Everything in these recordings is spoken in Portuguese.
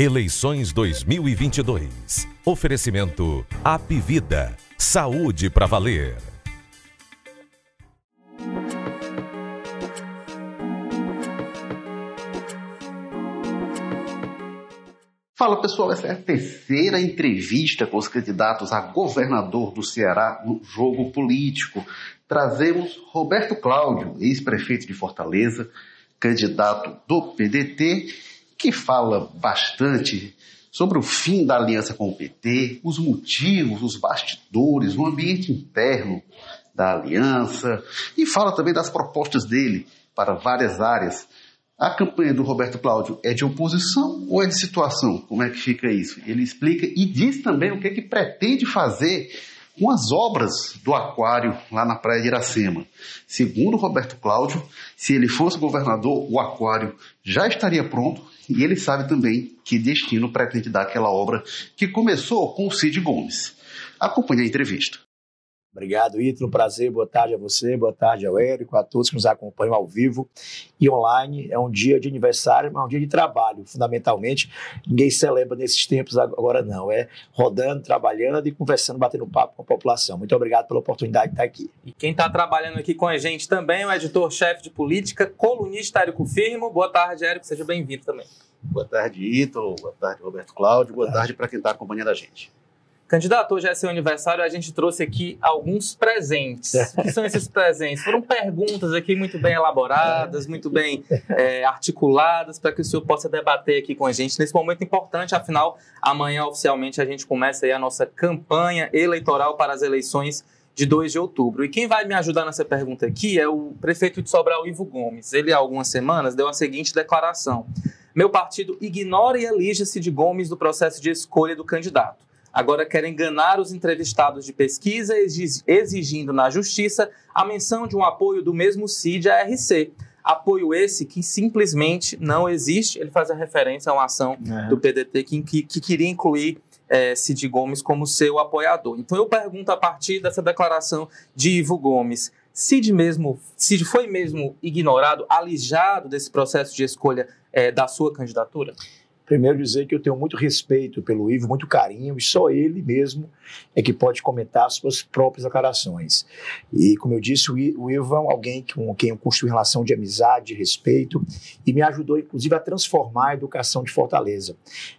Eleições 2022. Oferecimento Apivida. Saúde para valer. Fala pessoal, essa é a terceira entrevista com os candidatos a governador do Ceará no jogo político. Trazemos Roberto Cláudio, ex-prefeito de Fortaleza, candidato do PDT, que fala bastante sobre o fim da aliança com o PT, os motivos, os bastidores, o ambiente interno da aliança e fala também das propostas dele para várias áreas. A campanha do Roberto Cláudio é de oposição ou é de situação? Como é que fica isso? Ele explica e diz também o que, é que pretende fazer com as obras do aquário lá na praia de Iracema. Segundo Roberto Cláudio, se ele fosse governador, o aquário já estaria pronto e ele sabe também que destino pretende dar aquela obra que começou com o Cid Gomes. Acompanhe a entrevista. Obrigado, Ítalo. Prazer. Boa tarde a você, boa tarde ao Érico, a todos que nos acompanham ao vivo e online. É um dia de aniversário, mas é um dia de trabalho, fundamentalmente. Ninguém celebra nesses tempos agora, não. É rodando, trabalhando e conversando, batendo papo com a população. Muito obrigado pela oportunidade de estar aqui. E quem está trabalhando aqui com a gente também é o editor-chefe de política, colunista Érico Firmo. Boa tarde, Érico. Seja bem-vindo também. Boa tarde, Ítalo. Boa tarde, Roberto Cláudio. Boa tarde para quem está acompanhando a gente. Candidato, hoje é seu aniversário, a gente trouxe aqui alguns presentes. O que são esses presentes? Foram perguntas aqui muito bem elaboradas, muito bem é, articuladas, para que o senhor possa debater aqui com a gente nesse momento importante. Afinal, amanhã oficialmente a gente começa aí a nossa campanha eleitoral para as eleições de 2 de outubro. E quem vai me ajudar nessa pergunta aqui é o prefeito de Sobral, Ivo Gomes. Ele, há algumas semanas, deu a seguinte declaração. Meu partido ignora e elige Cid Gomes do processo de escolha do candidato. Agora quer enganar os entrevistados de pesquisa, exigindo na justiça a menção de um apoio do mesmo CID à RC. Apoio esse que simplesmente não existe. Ele faz a referência a uma ação é. do PDT que, que, que queria incluir é, Cid Gomes como seu apoiador. Então eu pergunto a partir dessa declaração de Ivo Gomes, Cid mesmo, Cid foi mesmo ignorado, alijado desse processo de escolha é, da sua candidatura? Primeiro dizer que eu tenho muito respeito pelo Ivo, muito carinho, e só ele mesmo é que pode comentar suas próprias declarações. E, como eu disse, o Ivo é alguém com quem eu construí relação de amizade, de respeito, e me ajudou, inclusive, a transformar a educação de Fortaleza.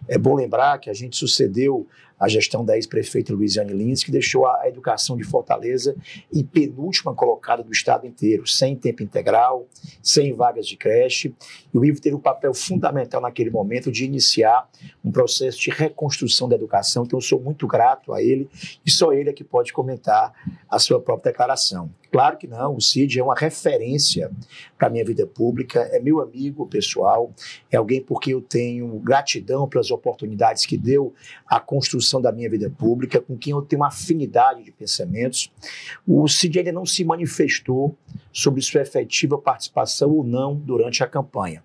É bom lembrar que a gente sucedeu a gestão da ex-prefeita Luiziane Lins, que deixou a educação de Fortaleza em penúltima colocada do estado inteiro, sem tempo integral, sem vagas de creche. E o Ivo teve um papel fundamental naquele momento de iniciar um processo de reconstrução da educação. Então, eu sou muito grato a ele e só ele é que pode comentar a sua própria declaração. Claro que não, o Cid é uma referência para a minha vida pública, é meu amigo pessoal, é alguém por quem eu tenho gratidão pelas oportunidades que deu à construção da minha vida pública, com quem eu tenho uma afinidade de pensamentos. O Cid ainda não se manifestou sobre sua efetiva participação ou não durante a campanha.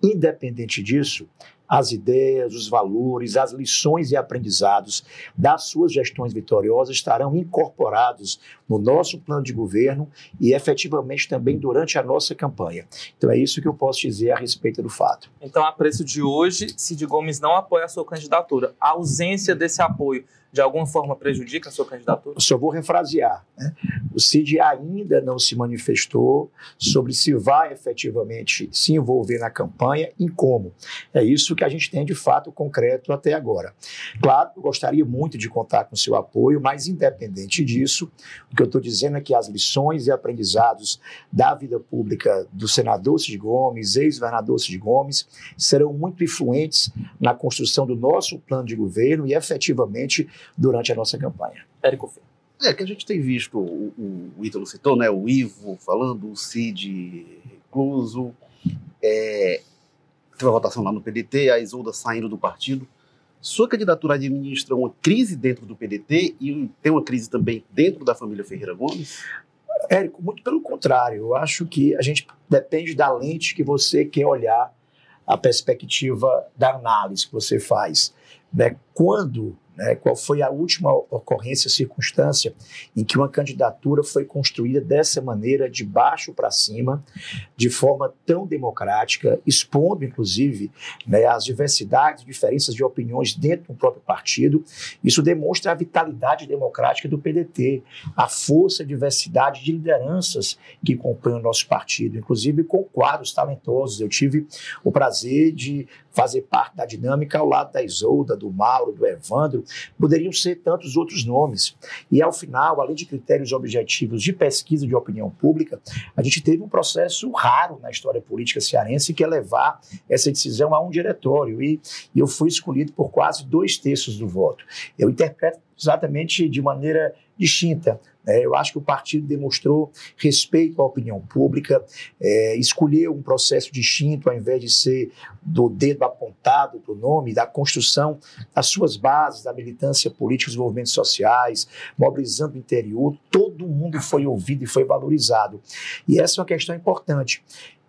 Independente disso, as ideias, os valores, as lições e aprendizados das suas gestões vitoriosas estarão incorporados no nosso plano de governo e efetivamente também durante a nossa campanha. Então é isso que eu posso dizer a respeito do fato. Então, a preço de hoje, Cid Gomes não apoia a sua candidatura. A ausência desse apoio de alguma forma prejudica a sua candidatura? Eu só vou refrasear. Né? O CID ainda não se manifestou sobre se vai efetivamente se envolver na campanha e como. É isso que a gente tem de fato concreto até agora. Claro, eu gostaria muito de contar com seu apoio, mas independente disso, o que eu estou dizendo é que as lições e aprendizados da vida pública do senador Cid Gomes, ex-governador Cid Gomes, serão muito influentes na construção do nosso plano de governo e efetivamente durante a nossa campanha. Érico Fê. É que a gente tem visto, o, o, o Ítalo citou, né, o Ivo falando, o Cid recluso, é, teve a votação lá no PDT, a Isolda saindo do partido. Sua candidatura administra uma crise dentro do PDT e tem uma crise também dentro da família Ferreira Gomes? Érico, muito pelo contrário. Eu acho que a gente depende da lente que você quer olhar a perspectiva da análise que você faz. Né? Quando né, qual foi a última ocorrência, circunstância em que uma candidatura foi construída dessa maneira, de baixo para cima, de forma tão democrática, expondo, inclusive, né, as diversidades, diferenças de opiniões dentro do próprio partido. Isso demonstra a vitalidade democrática do PDT, a força e diversidade de lideranças que compõem o nosso partido, inclusive com quadros talentosos. Eu tive o prazer de fazer parte da dinâmica ao lado da Isolda, do Mauro, do Evandro, poderiam ser tantos outros nomes. E ao final, além de critérios objetivos de pesquisa de opinião pública, a gente teve um processo raro na história política cearense que é levar essa decisão a um diretório. E, e eu fui escolhido por quase dois terços do voto. Eu interpreto exatamente de maneira distinta. É, eu acho que o partido demonstrou respeito à opinião pública, é, escolheu um processo distinto, ao invés de ser do dedo apontado para o nome, da construção das suas bases, da militância política, dos movimentos sociais, mobilizando o interior. Todo mundo foi ouvido e foi valorizado. E essa é uma questão importante.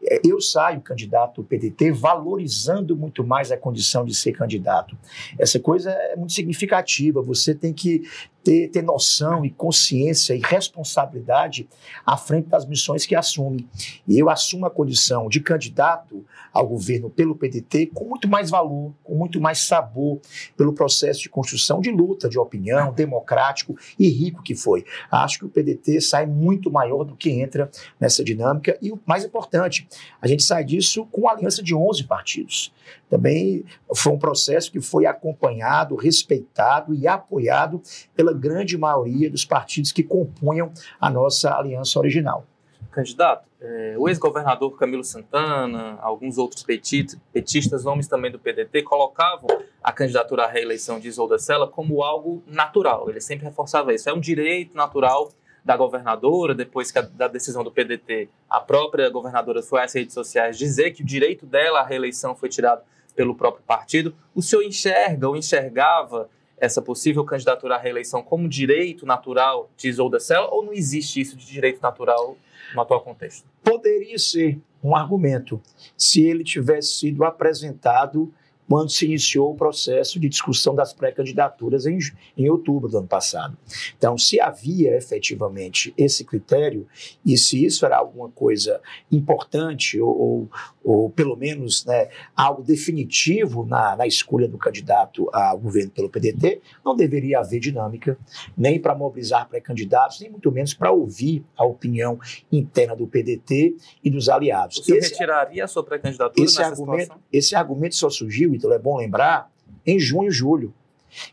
É, eu saio candidato do PDT valorizando muito mais a condição de ser candidato. Essa coisa é muito significativa. Você tem que ter, ter noção e consciência e responsabilidade à frente das missões que assume. E eu assumo a condição de candidato ao governo pelo PDT com muito mais valor, com muito mais sabor, pelo processo de construção de luta, de opinião, democrático e rico que foi. Acho que o PDT sai muito maior do que entra nessa dinâmica e o mais importante, a gente sai disso com uma aliança de 11 partidos. Também foi um processo que foi acompanhado, respeitado e apoiado pela grande maioria dos partidos que compunham a nossa aliança original. Candidato, é, o ex-governador Camilo Santana, alguns outros petistas, nomes também do PDT, colocavam a candidatura à reeleição de Isolda Sela como algo natural. Ele sempre reforçava isso. É um direito natural da governadora, depois que a, da decisão do PDT, a própria governadora foi às redes sociais dizer que o direito dela à reeleição foi tirado pelo próprio partido. O senhor enxerga ou enxergava essa possível candidatura à reeleição como direito natural de Isolda Sela ou não existe isso de direito natural no atual contexto? Poderia ser um argumento se ele tivesse sido apresentado quando se iniciou o processo de discussão das pré-candidaturas em, em outubro do ano passado. Então, se havia efetivamente esse critério, e se isso era alguma coisa importante, ou, ou, ou pelo menos né, algo definitivo na, na escolha do candidato ao governo pelo PDT, não deveria haver dinâmica, nem para mobilizar pré-candidatos, nem muito menos para ouvir a opinião interna do PDT e dos aliados. Você esse, retiraria a sua pré-candidatura esse argumento, situação? Esse argumento só surgiu é bom lembrar, em junho e julho.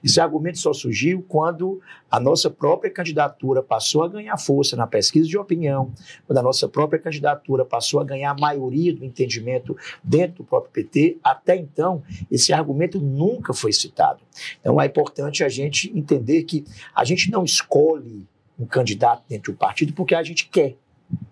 Esse argumento só surgiu quando a nossa própria candidatura passou a ganhar força na pesquisa de opinião, quando a nossa própria candidatura passou a ganhar a maioria do entendimento dentro do próprio PT. Até então, esse argumento nunca foi citado. Então, é importante a gente entender que a gente não escolhe um candidato dentro do partido porque a gente quer.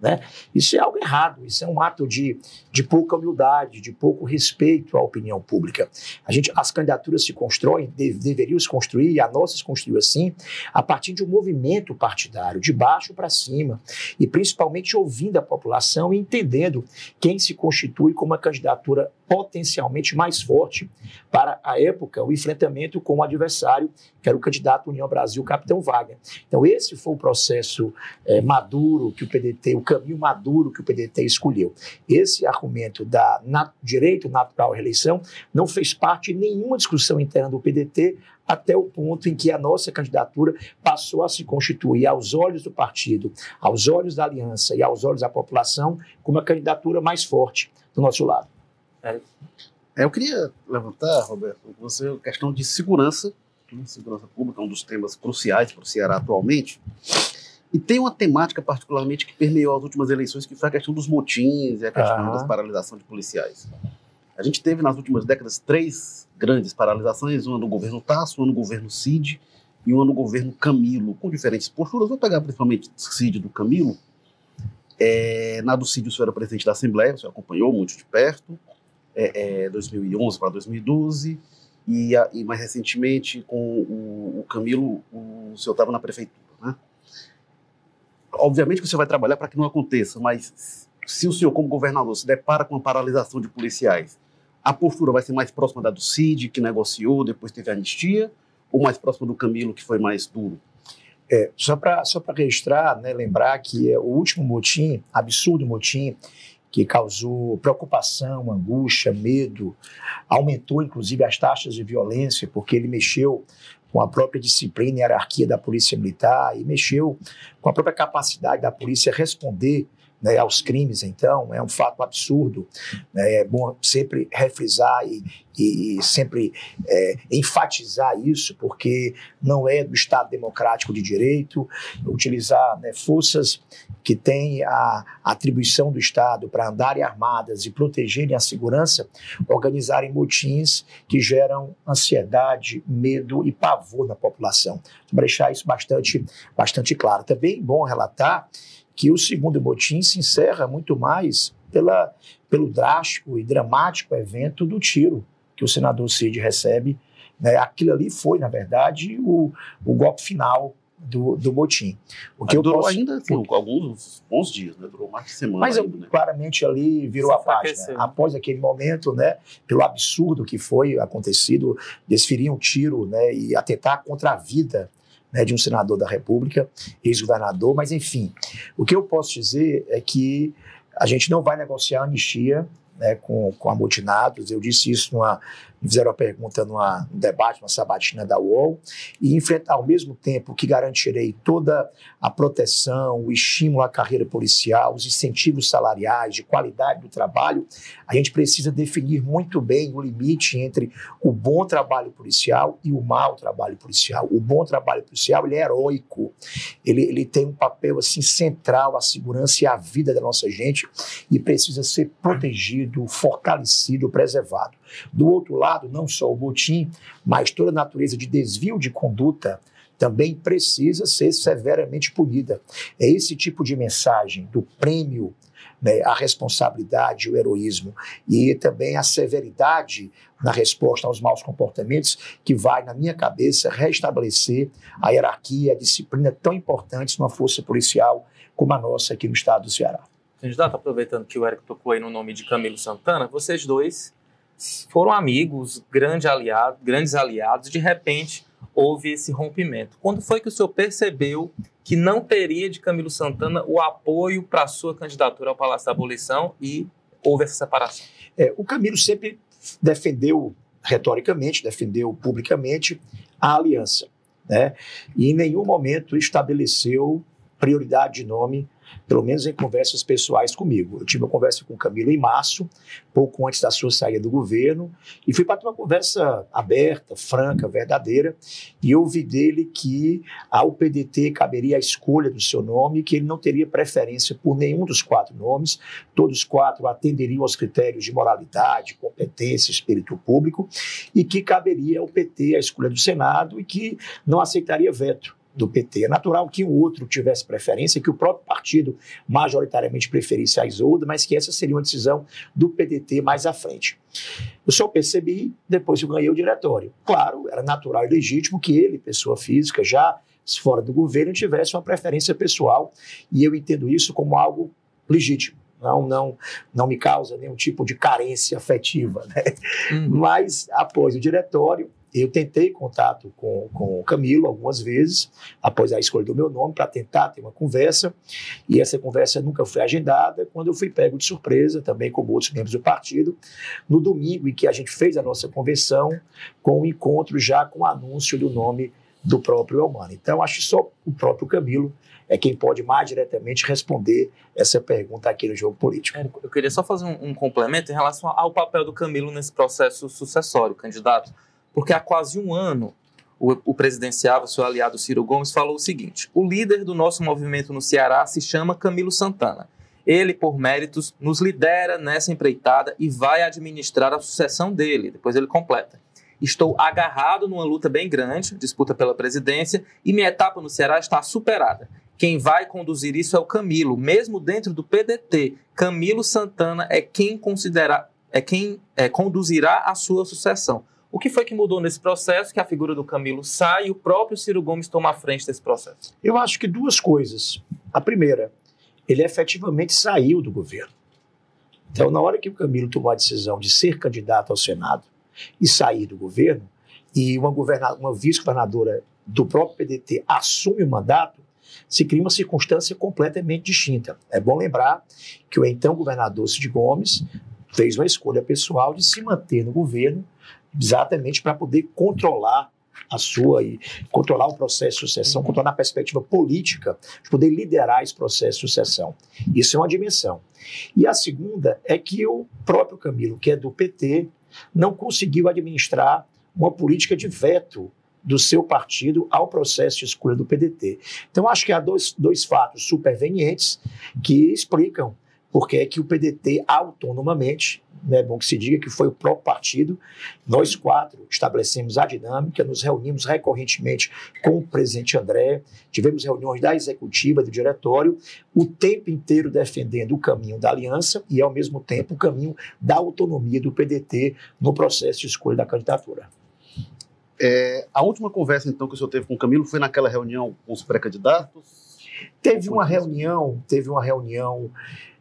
Né? Isso é algo errado, isso é um ato de, de pouca humildade, de pouco respeito à opinião pública. A gente, as candidaturas se constroem, deveriam se construir, e a nossa se construiu assim, a partir de um movimento partidário, de baixo para cima, e principalmente ouvindo a população e entendendo quem se constitui como uma candidatura potencialmente mais forte para a época, o enfrentamento com o adversário, que era o candidato União Brasil, Capitão Wagner. Então, esse foi o processo é, maduro que o PDT, o caminho maduro que o PDT escolheu. Esse argumento da nat direito natural à reeleição não fez parte de nenhuma discussão interna do PDT até o ponto em que a nossa candidatura passou a se constituir aos olhos do partido, aos olhos da aliança e aos olhos da população como a candidatura mais forte do nosso lado. É, eu queria levantar, Roberto, com você a questão de segurança, né? segurança pública, um dos temas cruciais para o Ceará atualmente. E tem uma temática particularmente que permeou as últimas eleições, que foi a questão dos motins e a questão das paralisações de policiais. A gente teve nas últimas décadas três grandes paralisações, uma no governo Tasso, uma no governo Cid e uma no governo Camilo, com diferentes posturas. Vou pegar principalmente Cid do Camilo. É, na do Cid, o senhor era presidente da Assembleia, o senhor acompanhou muito de perto é, é, 2011 para 2012, e, a, e, mais recentemente com o, o Camilo, o, o senhor estava na prefeitura. Né? Obviamente que você vai trabalhar para que não aconteça, mas se o senhor, como governador, se depara com a paralisação de policiais, a postura vai ser mais próxima da do CID, que negociou, depois teve a anistia, ou mais próximo do Camilo, que foi mais duro? É, só para só registrar, né, lembrar que é o último motim, absurdo motim, que causou preocupação, angústia, medo, aumentou inclusive as taxas de violência, porque ele mexeu com a própria disciplina e hierarquia da Polícia Militar e mexeu com a própria capacidade da polícia responder né, aos crimes, então, é um fato absurdo. Né, é bom sempre refrisar e, e sempre é, enfatizar isso, porque não é do Estado democrático de direito utilizar né, forças que têm a atribuição do Estado para andarem armadas e protegerem a segurança, organizarem motins que geram ansiedade, medo e pavor na população. Para deixar isso bastante, bastante claro. Também é bom relatar que o segundo motim se encerra muito mais pela, pelo drástico e dramático evento do tiro que o senador Cid recebe. Né? Aquilo ali foi, na verdade, o, o golpe final do, do motim. O que Mas eu durou posso... ainda assim, alguns bons dias, né? durou mais de semana. Mas ainda, né? claramente ali virou Se a página. Após aquele momento, né, pelo absurdo que foi acontecido, desferir um tiro né, e atentar contra a vida né, de um senador da República, ex-governador, mas enfim, o que eu posso dizer é que a gente não vai negociar anistia né, com, com amotinados. Eu disse isso numa, fizeram a pergunta num debate, numa sabatina da UOL, e enfrentar ao mesmo tempo que garantirei toda a proteção, o estímulo à carreira policial, os incentivos salariais, de qualidade do trabalho, a gente precisa definir muito bem o limite entre o bom trabalho policial e o mau trabalho policial. O bom trabalho policial ele é heróico, ele, ele tem um papel assim central à segurança e à vida da nossa gente e precisa ser protegido, fortalecido, preservado. Do outro lado, não só o motim, mas toda a natureza de desvio de conduta também precisa ser severamente punida. É esse tipo de mensagem do prêmio né, a responsabilidade, o heroísmo e também a severidade na resposta aos maus comportamentos que vai, na minha cabeça, restabelecer a hierarquia, a disciplina tão importantes numa força policial como a nossa aqui no estado do Ceará. Candidato, aproveitando que o Eric tocou aí no nome de Camilo Santana, vocês dois foram amigos, grande aliado, grandes aliados, de repente houve esse rompimento. Quando foi que o senhor percebeu que não teria de Camilo Santana o apoio para a sua candidatura ao Palácio da Abolição e houve essa separação? É, o Camilo sempre defendeu retoricamente, defendeu publicamente a aliança, né? E em nenhum momento estabeleceu prioridade de nome pelo menos em conversas pessoais comigo. Eu tive uma conversa com o Camilo em março, pouco antes da sua saída do governo, e fui para uma conversa aberta, franca, verdadeira, e ouvi dele que ao PDT caberia a escolha do seu nome, que ele não teria preferência por nenhum dos quatro nomes, todos os quatro atenderiam aos critérios de moralidade, competência, espírito público, e que caberia ao PT a escolha do Senado e que não aceitaria veto do PT. É natural que o outro tivesse preferência, que o próprio partido majoritariamente preferisse a Isolda, mas que essa seria uma decisão do PDT mais à frente. Eu só percebi depois que eu ganhei o diretório. Claro, era natural e legítimo que ele, pessoa física, já fora do governo, tivesse uma preferência pessoal, e eu entendo isso como algo legítimo. Não, não, não me causa nenhum tipo de carência afetiva. Né? Hum. Mas, após o diretório, eu tentei contato com, com o Camilo algumas vezes, após a escolha do meu nome, para tentar ter uma conversa, e essa conversa nunca foi agendada. Quando eu fui pego de surpresa, também como outros membros do partido, no domingo em que a gente fez a nossa convenção, com o um encontro já com o anúncio do nome do próprio Elmano. Então, acho que só o próprio Camilo é quem pode mais diretamente responder essa pergunta aqui no jogo político. Eu queria só fazer um, um complemento em relação ao papel do Camilo nesse processo sucessório, candidato porque há quase um ano o, o presidenciável, seu aliado Ciro Gomes, falou o seguinte: o líder do nosso movimento no Ceará se chama Camilo Santana. Ele, por méritos, nos lidera nessa empreitada e vai administrar a sucessão dele. Depois ele completa. Estou agarrado numa luta bem grande, disputa pela presidência, e minha etapa no Ceará está superada. Quem vai conduzir isso é o Camilo, mesmo dentro do PDT. Camilo Santana é quem considerar, é quem é, conduzirá a sua sucessão. O que foi que mudou nesse processo que a figura do Camilo sai e o próprio Ciro Gomes toma a frente desse processo? Eu acho que duas coisas. A primeira, ele efetivamente saiu do governo. Então, na hora que o Camilo tomou a decisão de ser candidato ao Senado e sair do governo, e uma, uma vice-governadora do próprio PDT assume o mandato, se cria uma circunstância completamente distinta. É bom lembrar que o então governador Cid Gomes fez uma escolha pessoal de se manter no governo exatamente para poder controlar a sua e controlar o processo de sucessão, uhum. controlar a perspectiva política, de poder liderar esse processo de sucessão. Isso é uma dimensão. E a segunda é que o próprio Camilo, que é do PT, não conseguiu administrar uma política de veto do seu partido ao processo de escolha do PDT. Então, acho que há dois, dois fatos supervenientes que explicam porque é que o PDT autonomamente, né, é bom que se diga que foi o próprio partido, nós quatro estabelecemos a dinâmica, nos reunimos recorrentemente com o presidente André, tivemos reuniões da executiva, do diretório, o tempo inteiro defendendo o caminho da aliança e, ao mesmo tempo, o caminho da autonomia do PDT no processo de escolha da candidatura. É, a última conversa, então, que o senhor teve com o Camilo foi naquela reunião com os pré-candidatos? Teve uma reunião, teve uma reunião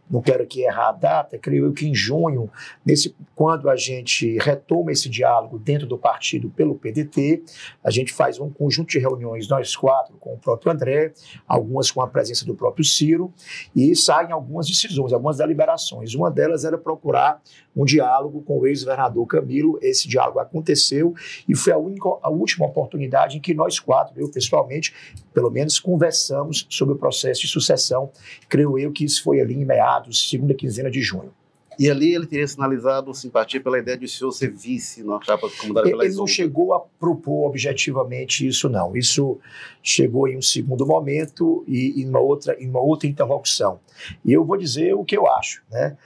não quero aqui errar a data, creio eu que em junho, nesse, quando a gente retoma esse diálogo dentro do partido pelo PDT, a gente faz um conjunto de reuniões, nós quatro, com o próprio André, algumas com a presença do próprio Ciro, e saem algumas decisões, algumas deliberações. Uma delas era procurar um diálogo com o ex-governador Camilo. Esse diálogo aconteceu e foi a, única, a última oportunidade em que nós quatro, eu pessoalmente, pelo menos, conversamos sobre o processo de sucessão. Creio eu que isso foi ali em meados, segunda quinzena de junho. E ali ele teria sinalizado simpatia pela ideia de o senhor ser vice na chapa comandada pela Ele não chegou a propor objetivamente isso, não. Isso chegou em um segundo momento e em uma outra, em uma outra interlocução. E eu vou dizer o que eu acho, né?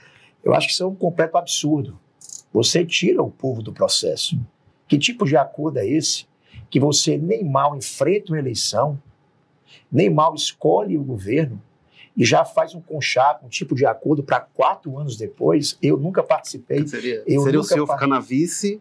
Eu acho que isso é um completo absurdo. Você tira o povo do processo. Que tipo de acordo é esse? Que você nem mal enfrenta uma eleição, nem mal escolhe o governo já faz um conchavo, um tipo de acordo para quatro anos depois. Eu nunca participei. Seria, eu seria o senhor ficar na vice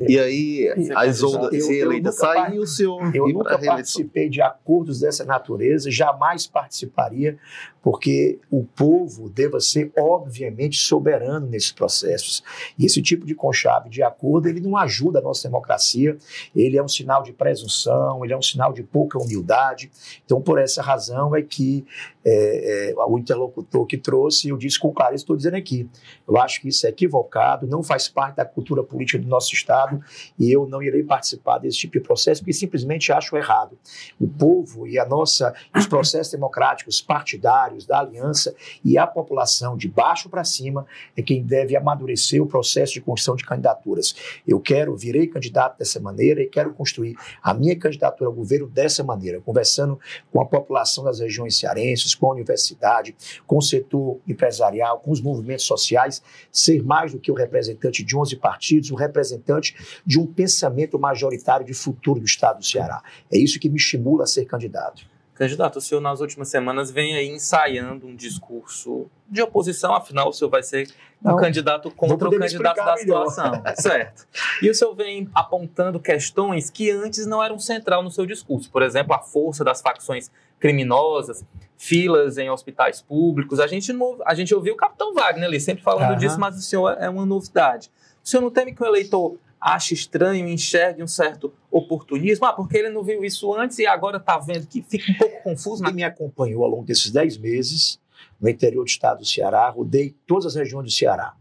e aí a Isolda se eleita sai e o senhor. Eu nunca participei de acordos dessa natureza, jamais participaria, porque o povo deva ser, obviamente, soberano nesses processos. E esse tipo de conchave de acordo, ele não ajuda a nossa democracia, ele é um sinal de presunção, ele é um sinal de pouca humildade. Então, por essa razão é que é, é, o interlocutor que trouxe, eu disse com clareza, estou dizendo aqui, eu acho que isso é equivocado, não faz parte da cultura política do nosso Estado e eu não irei participar desse tipo de processo porque simplesmente acho errado. O povo e a nossa, os processos democráticos partidários da aliança e a população de baixo para cima é quem deve amadurecer o processo de construção de candidaturas. Eu quero, virei candidato dessa maneira e quero construir a minha candidatura ao governo dessa maneira, conversando com a população das regiões cearenses, com a universidade, com o setor empresarial, com os movimentos sociais, ser mais do que o representante de 11 partidos, o representante de um pensamento majoritário de futuro do Estado do Ceará. É isso que me estimula a ser candidato. Candidato, o senhor nas últimas semanas vem aí ensaiando um discurso de oposição, afinal o senhor vai ser um Não, candidato contra o candidato da melhor. situação, certo? E o senhor vem apontando questões que antes não eram central no seu discurso, por exemplo, a força das facções criminosas, filas em hospitais públicos. A gente, a gente ouviu o capitão Wagner ali sempre falando uhum. disso, mas o senhor é uma novidade. O senhor não teme que o eleitor ache estranho, enxergue um certo oportunismo? Ah, porque ele não viu isso antes e agora está vendo que fica um pouco confuso. Quem me acompanhou ao longo desses 10 meses no interior do estado do Ceará, rodei todas as regiões do Ceará.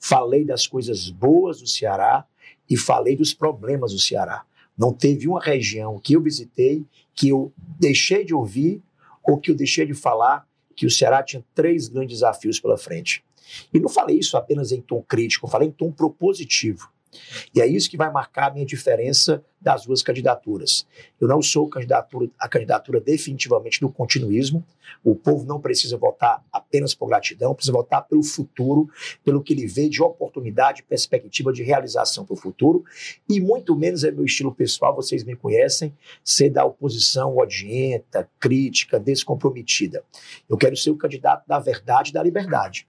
Falei das coisas boas do Ceará e falei dos problemas do Ceará. Não teve uma região que eu visitei que eu deixei de ouvir ou que eu deixei de falar que o Ceará tinha três grandes desafios pela frente. E não falei isso apenas em tom crítico, falei em tom propositivo. E é isso que vai marcar a minha diferença das duas candidaturas. Eu não sou candidatura, a candidatura definitivamente do continuismo. O povo não precisa votar apenas por gratidão, precisa votar pelo futuro, pelo que ele vê de oportunidade, perspectiva de realização para o futuro. E muito menos é meu estilo pessoal, vocês me conhecem, ser da oposição odienta, crítica, descomprometida. Eu quero ser o candidato da verdade e da liberdade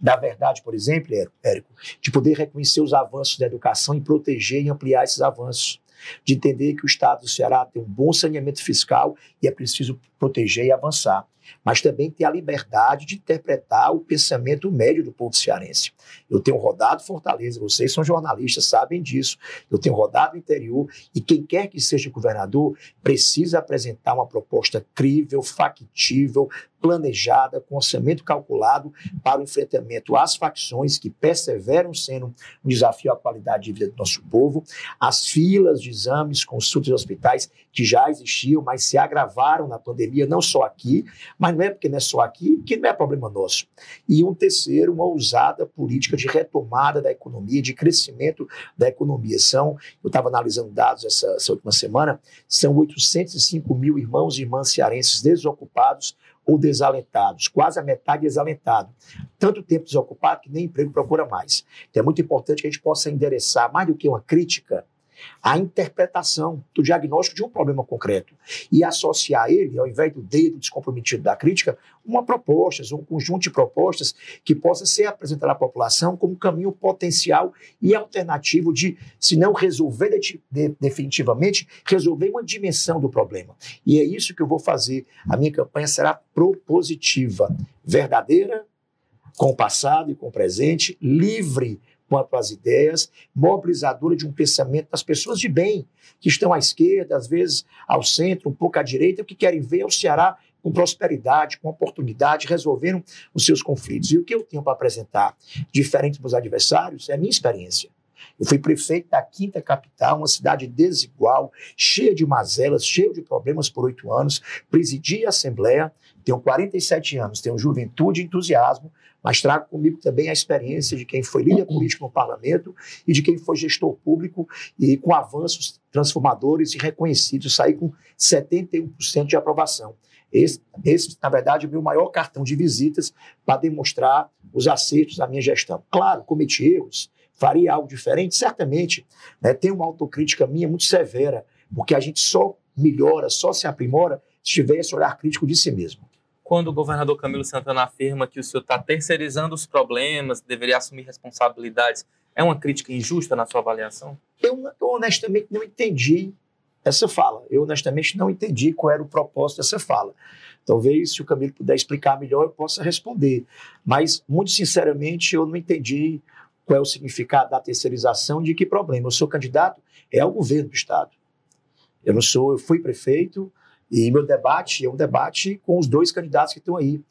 da verdade, por exemplo, Érico, de poder reconhecer os avanços da educação e proteger e ampliar esses avanços. De entender que o Estado do Ceará tem um bom saneamento fiscal e é preciso proteger e avançar. mas também ter a liberdade de interpretar o pensamento médio do povo cearense. Eu tenho rodado Fortaleza, vocês são jornalistas, sabem disso. Eu tenho rodado o interior e quem quer que seja governador precisa apresentar uma proposta crível, factível, planejada, com orçamento calculado para o enfrentamento às facções que perseveram sendo um desafio à qualidade de vida do nosso povo, as filas de exames, consultas e hospitais que já existiam, mas se agravaram na pandemia, não só aqui, mas não é porque não é só aqui, que não é problema nosso. E um terceiro, uma ousada política de retomada da economia, de crescimento da economia. São, eu estava analisando dados essa, essa última semana, são 805 mil irmãos e irmãs cearenses desocupados ou desalentados, quase a metade desalentado. Tanto tempo desocupado que nem emprego procura mais. Então é muito importante que a gente possa endereçar, mais do que uma crítica, a interpretação do diagnóstico de um problema concreto e associar ele, ao invés do dedo descomprometido da crítica, uma proposta, um conjunto de propostas que possa ser apresentado à população como caminho potencial e alternativo de, se não resolver de, de, definitivamente, resolver uma dimensão do problema. E é isso que eu vou fazer. A minha campanha será propositiva, verdadeira, com o passado e com o presente, livre quanto às ideias, mobilizadora de um pensamento das pessoas de bem, que estão à esquerda, às vezes ao centro, um pouco à direita, que querem ver o Ceará com prosperidade, com oportunidade, resolvendo os seus conflitos. E o que eu tenho para apresentar, diferente dos adversários, é a minha experiência. Eu fui prefeito da quinta capital, uma cidade desigual, cheia de mazelas, cheia de problemas por oito anos, presidi a Assembleia, tenho 47 anos, tenho juventude e entusiasmo, mas trago comigo também a experiência de quem foi líder político no parlamento e de quem foi gestor público e com avanços transformadores e reconhecidos, saí com 71% de aprovação. Esse, esse, na verdade, é o meu maior cartão de visitas para demonstrar os acertos da minha gestão. Claro, cometi erros, faria algo diferente, certamente. Né, tem uma autocrítica minha muito severa, porque a gente só melhora, só se aprimora se tiver esse olhar crítico de si mesmo quando o governador Camilo Santana afirma que o senhor está terceirizando os problemas, deveria assumir responsabilidades, é uma crítica injusta na sua avaliação? Eu, eu honestamente não entendi essa fala. Eu honestamente não entendi qual era o propósito dessa fala. Talvez, se o Camilo puder explicar melhor, eu possa responder. Mas, muito sinceramente, eu não entendi qual é o significado da terceirização de que problema. Eu sou candidato é ao governo do Estado. Eu não sou, eu fui prefeito, e meu debate é um debate com os dois candidatos que estão aí.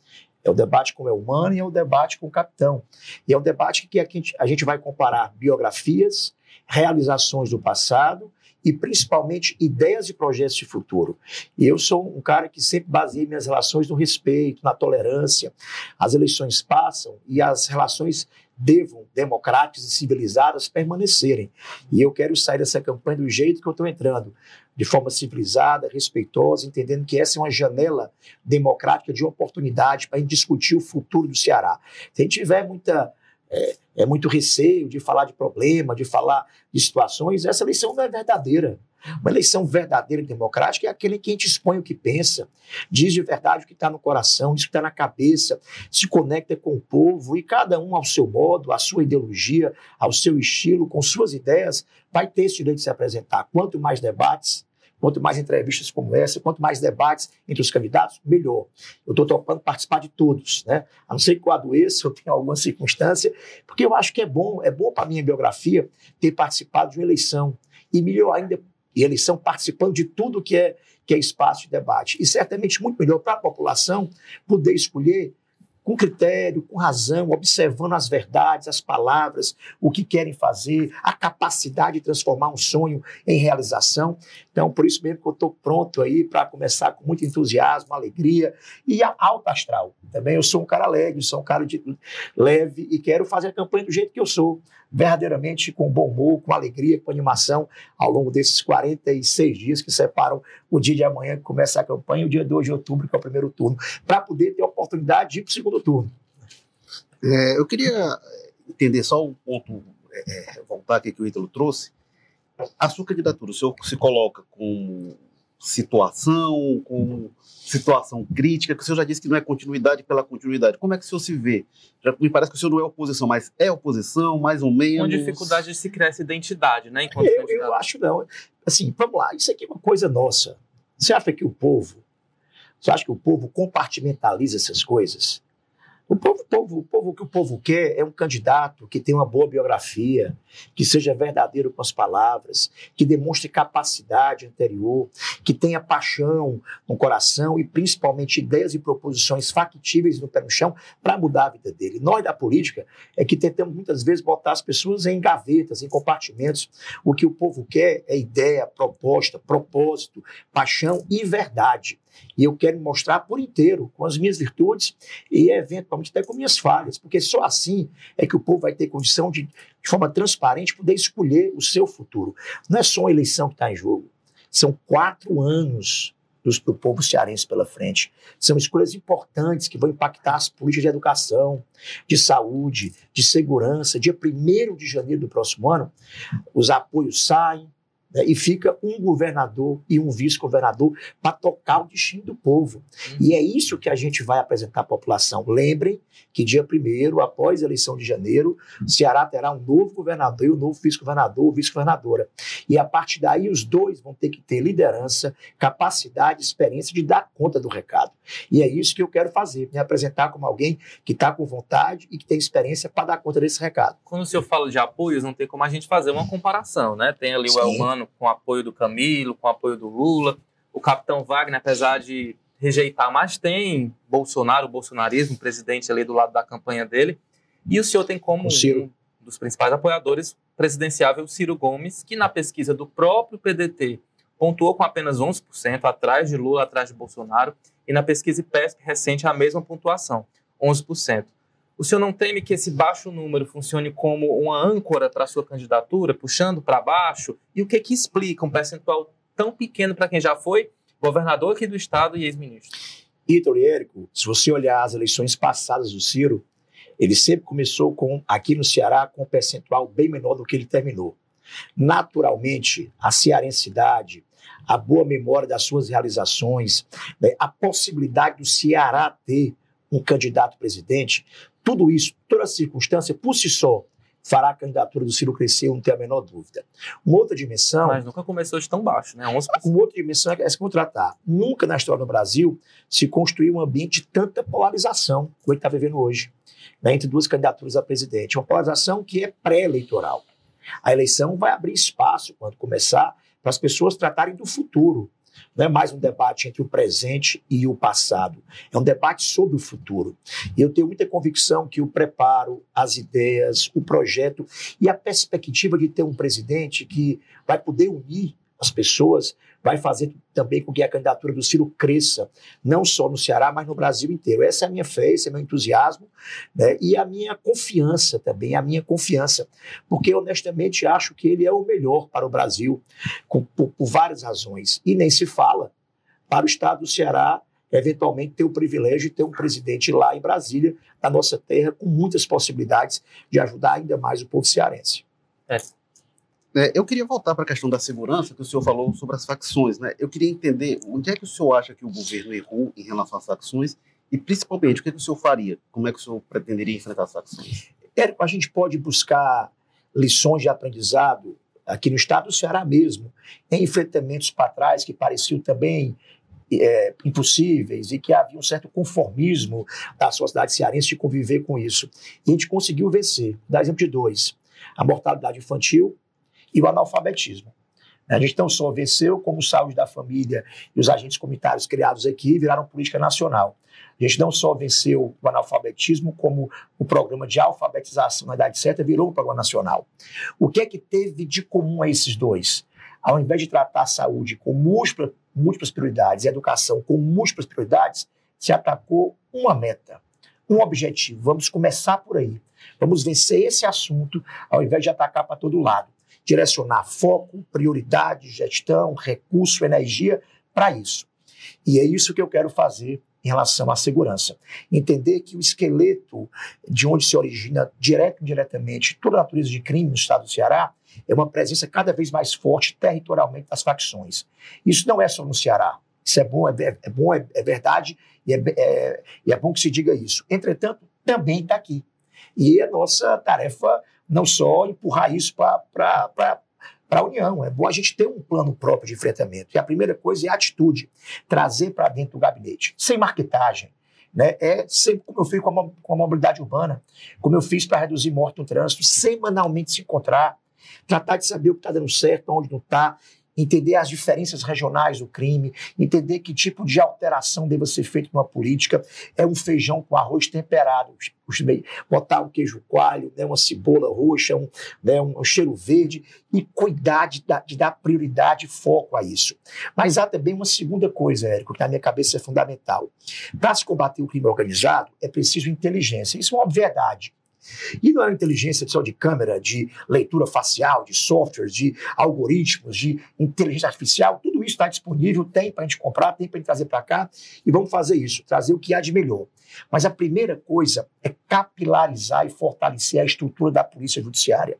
É o debate com o Elmano e é o debate com o Capitão. E é um debate que a gente vai comparar biografias, realizações do passado e principalmente ideias e projetos de futuro. E eu sou um cara que sempre baseia minhas relações no respeito, na tolerância. As eleições passam e as relações devam, democráticas e civilizadas, permanecerem. E eu quero sair dessa campanha do jeito que eu estou entrando, de forma civilizada, respeitosa, entendendo que essa é uma janela democrática de oportunidade para discutir o futuro do Ceará. Se a gente tiver muita, é, é muito receio de falar de problema, de falar de situações, essa eleição não é verdadeira. Uma eleição verdadeira e democrática é aquele que a gente expõe o que pensa, diz de verdade o que está no coração, diz o que está na cabeça, se conecta com o povo e cada um ao seu modo, à sua ideologia, ao seu estilo, com suas ideias, vai ter esse direito de se apresentar. Quanto mais debates, Quanto mais entrevistas como essa, quanto mais debates entre os candidatos, melhor. Eu estou topando participar de todos, né? A não ser que eu adoeça, eu tenha alguma circunstância, porque eu acho que é bom, é bom para a minha biografia ter participado de uma eleição. E melhor ainda, e eleição participando de tudo que é, que é espaço de debate. E certamente muito melhor para a população poder escolher com critério, com razão, observando as verdades, as palavras, o que querem fazer, a capacidade de transformar um sonho em realização. Então, por isso mesmo que eu estou pronto aí para começar com muito entusiasmo, alegria e alta astral. Também eu sou um cara alegre, sou um cara de leve e quero fazer a campanha do jeito que eu sou, verdadeiramente com bom humor, com alegria, com animação, ao longo desses 46 dias que separam o dia de amanhã, que começa a campanha, e o dia 2 de outubro, que é o primeiro turno, para poder ter a oportunidade de ir para o segundo turno. É, eu queria entender só um ponto, é, é voltar aqui que o Ítalo trouxe. A sua candidatura, o senhor se coloca como situação, com situação crítica, que o senhor já disse que não é continuidade pela continuidade. Como é que o senhor se vê? Já me parece que o senhor não é oposição, mas é oposição, mais ou menos. Com dificuldade de se criar essa identidade, né? Enquanto eu, eu acho não. Assim, vamos lá, isso aqui é uma coisa nossa. Você acha que o povo Você acha que o povo compartimentaliza essas coisas? O povo, povo, o povo, o que o povo quer é um candidato que tenha uma boa biografia, que seja verdadeiro com as palavras, que demonstre capacidade anterior, que tenha paixão no coração e principalmente ideias e proposições factíveis no pé no chão para mudar a vida dele. Nós da política é que tentamos muitas vezes botar as pessoas em gavetas, em compartimentos. O que o povo quer é ideia, proposta, propósito, paixão e verdade. E eu quero mostrar por inteiro, com as minhas virtudes e, eventualmente, até com minhas falhas, porque só assim é que o povo vai ter condição de, de forma transparente, poder escolher o seu futuro. Não é só uma eleição que está em jogo, são quatro anos do, do povo cearense pela frente. São escolhas importantes que vão impactar as políticas de educação, de saúde, de segurança. Dia 1 de janeiro do próximo ano, os apoios saem, né, e fica um governador e um vice-governador para tocar o destino do povo. Uhum. E é isso que a gente vai apresentar à população. Lembrem que dia 1 após a eleição de janeiro, Ceará terá um novo governador e um novo vice-governador ou vice-governadora. E a partir daí, os dois vão ter que ter liderança, capacidade, experiência de dar conta do recado. E é isso que eu quero fazer, me apresentar como alguém que está com vontade e que tem experiência para dar conta desse recado. Quando o senhor fala de apoios, não tem como a gente fazer uma comparação, né? Tem ali Sim. o Elmano com apoio do Camilo, com apoio do Lula, o capitão Wagner, apesar de rejeitar, mas tem Bolsonaro, o bolsonarismo, o presidente ali do lado da campanha dele. E o senhor tem como um dos principais apoiadores presidenciável Ciro Gomes, que na pesquisa do próprio PDT pontuou com apenas 11%, atrás de Lula, atrás de Bolsonaro, e na pesquisa IPESP recente a mesma pontuação, 11%. O senhor não teme que esse baixo número funcione como uma âncora para a sua candidatura, puxando para baixo? E o que, que explica um percentual tão pequeno para quem já foi governador aqui do estado e ex-ministro? Ítalo e Érico, se você olhar as eleições passadas do Ciro, ele sempre começou com aqui no Ceará com um percentual bem menor do que ele terminou. Naturalmente, a cearensidade, a boa memória das suas realizações, né, a possibilidade do Ceará ter um candidato presidente, tudo isso, toda a circunstância, por si só, fará a candidatura do Ciro crescer, não tenho a menor dúvida. Uma outra dimensão. Mas nunca começou de tão baixo, né? 11%. Uma outra dimensão é essa que eu vou tratar. Nunca na história do Brasil se construiu um ambiente de tanta polarização como ele está vivendo hoje, né, entre duas candidaturas a presidente. Uma polarização que é pré-eleitoral. A eleição vai abrir espaço, quando começar, para as pessoas tratarem do futuro. Não é mais um debate entre o presente e o passado. É um debate sobre o futuro. E eu tenho muita convicção que o preparo, as ideias, o projeto e a perspectiva de ter um presidente que vai poder unir as pessoas vai fazer também com que a candidatura do Ciro cresça, não só no Ceará, mas no Brasil inteiro. Essa é a minha fé, esse é meu entusiasmo né? e a minha confiança também, a minha confiança, porque honestamente acho que ele é o melhor para o Brasil, com, por, por várias razões. E nem se fala para o estado do Ceará eventualmente ter o privilégio de ter um presidente lá em Brasília, na nossa terra, com muitas possibilidades de ajudar ainda mais o povo cearense. É. É, eu queria voltar para a questão da segurança, que o senhor falou sobre as facções. Né? Eu queria entender onde é que o senhor acha que o governo errou em relação às facções e, principalmente, o que, é que o senhor faria? Como é que o senhor pretenderia enfrentar as facções? Érico, a gente pode buscar lições de aprendizado aqui no estado do Ceará mesmo, em enfrentamentos para trás que pareciam também é, impossíveis e que havia um certo conformismo da sociedade cearense de conviver com isso. E a gente conseguiu vencer. Dar exemplo de dois. A mortalidade infantil e o analfabetismo. A gente não só venceu, como saúde da família e os agentes comunitários criados aqui viraram política nacional. A gente não só venceu o analfabetismo, como o programa de alfabetização na idade certa virou um programa nacional. O que é que teve de comum a esses dois? Ao invés de tratar a saúde com múltiplas, múltiplas prioridades e a educação com múltiplas prioridades, se atacou uma meta, um objetivo. Vamos começar por aí. Vamos vencer esse assunto ao invés de atacar para todo lado direcionar foco, prioridade, gestão, recurso, energia para isso. E é isso que eu quero fazer em relação à segurança. Entender que o esqueleto de onde se origina, direto e indiretamente, toda a natureza de crime no estado do Ceará, é uma presença cada vez mais forte territorialmente das facções. Isso não é só no Ceará. Isso é bom, é, é bom, é, é verdade, e é, é, e é bom que se diga isso. Entretanto, também está aqui. E a nossa tarefa não só empurrar isso para para a União. É bom a gente ter um plano próprio de enfrentamento. E a primeira coisa é a atitude, trazer para dentro do gabinete, sem marketagem. Né? É sempre como eu fiz com a, com a mobilidade urbana, como eu fiz para reduzir morte no trânsito, semanalmente se encontrar, tratar de saber o que está dando certo, onde não está, entender as diferenças regionais do crime, entender que tipo de alteração deva ser feita numa política. É um feijão com arroz temperado, botar um queijo coalho, né, uma cebola roxa, um, né, um cheiro verde e cuidar de, de dar prioridade e foco a isso. Mas há também uma segunda coisa, Érico, que na minha cabeça é fundamental. Para se combater o crime organizado, é preciso inteligência. Isso é uma obviedade. E não é inteligência de câmera, de leitura facial, de softwares, de algoritmos, de inteligência artificial, tudo isso está disponível, tem para a gente comprar, tem para a gente trazer para cá e vamos fazer isso, trazer o que há de melhor. Mas a primeira coisa é capilarizar e fortalecer a estrutura da Polícia Judiciária.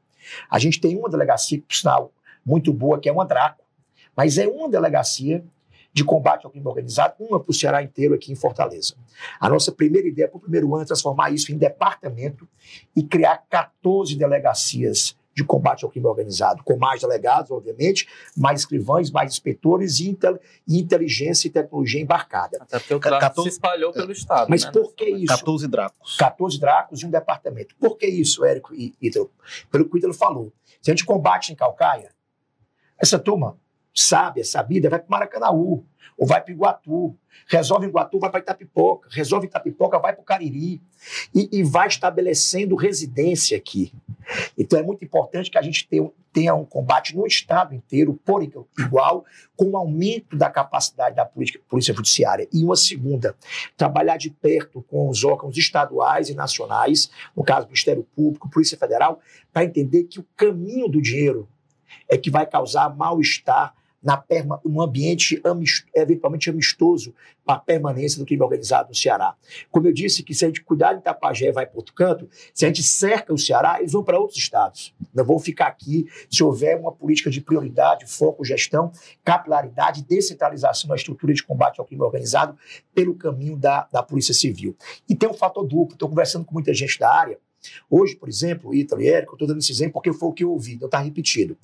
A gente tem uma delegacia, por sinal, muito boa, que é uma Draco, mas é uma delegacia de combate ao crime organizado, uma para o Ceará inteiro aqui em Fortaleza. A nossa primeira ideia para o primeiro ano é transformar isso em departamento e criar 14 delegacias de combate ao crime organizado, com mais delegados, obviamente, mais escrivães, mais inspetores e, intel inteligência e tecnologia embarcada. Até porque o tráfico 14... se espalhou pelo Estado. Mas né? por que isso? 14 dracos. 14 dracos e um departamento. Por que isso, Érico e Ítalo? Pelo que o Ítalo falou. Se a gente combate em Calcaia, essa turma sabe, é sabida, vai para Maracanaú, ou vai para Iguatu. Resolve Iguatu, vai para Itapipoca. Resolve Itapipoca, vai para o Cariri. E, e, vai estabelecendo residência aqui. Então é muito importante que a gente tenha, um combate no Estado inteiro, por igual, com o um aumento da capacidade da política, Polícia Judiciária. E uma segunda, trabalhar de perto com os órgãos estaduais e nacionais, no caso, Ministério Público, Polícia Federal, para entender que o caminho do dinheiro é que vai causar mal-estar na perma, num ambiente amist, eventualmente amistoso para a permanência do crime organizado no Ceará. Como eu disse, que se a gente cuidar de Itapajé vai para outro canto, se a gente cerca o Ceará, eles vão para outros estados. Não vão ficar aqui se houver uma política de prioridade, foco, gestão, capilaridade, descentralização da estrutura de combate ao crime organizado pelo caminho da, da Polícia Civil. E tem um fator duplo, estou conversando com muita gente da área, Hoje, por exemplo, Ítalo e Érico, eu estou dando esse exemplo porque foi o que eu ouvi, não está repetido.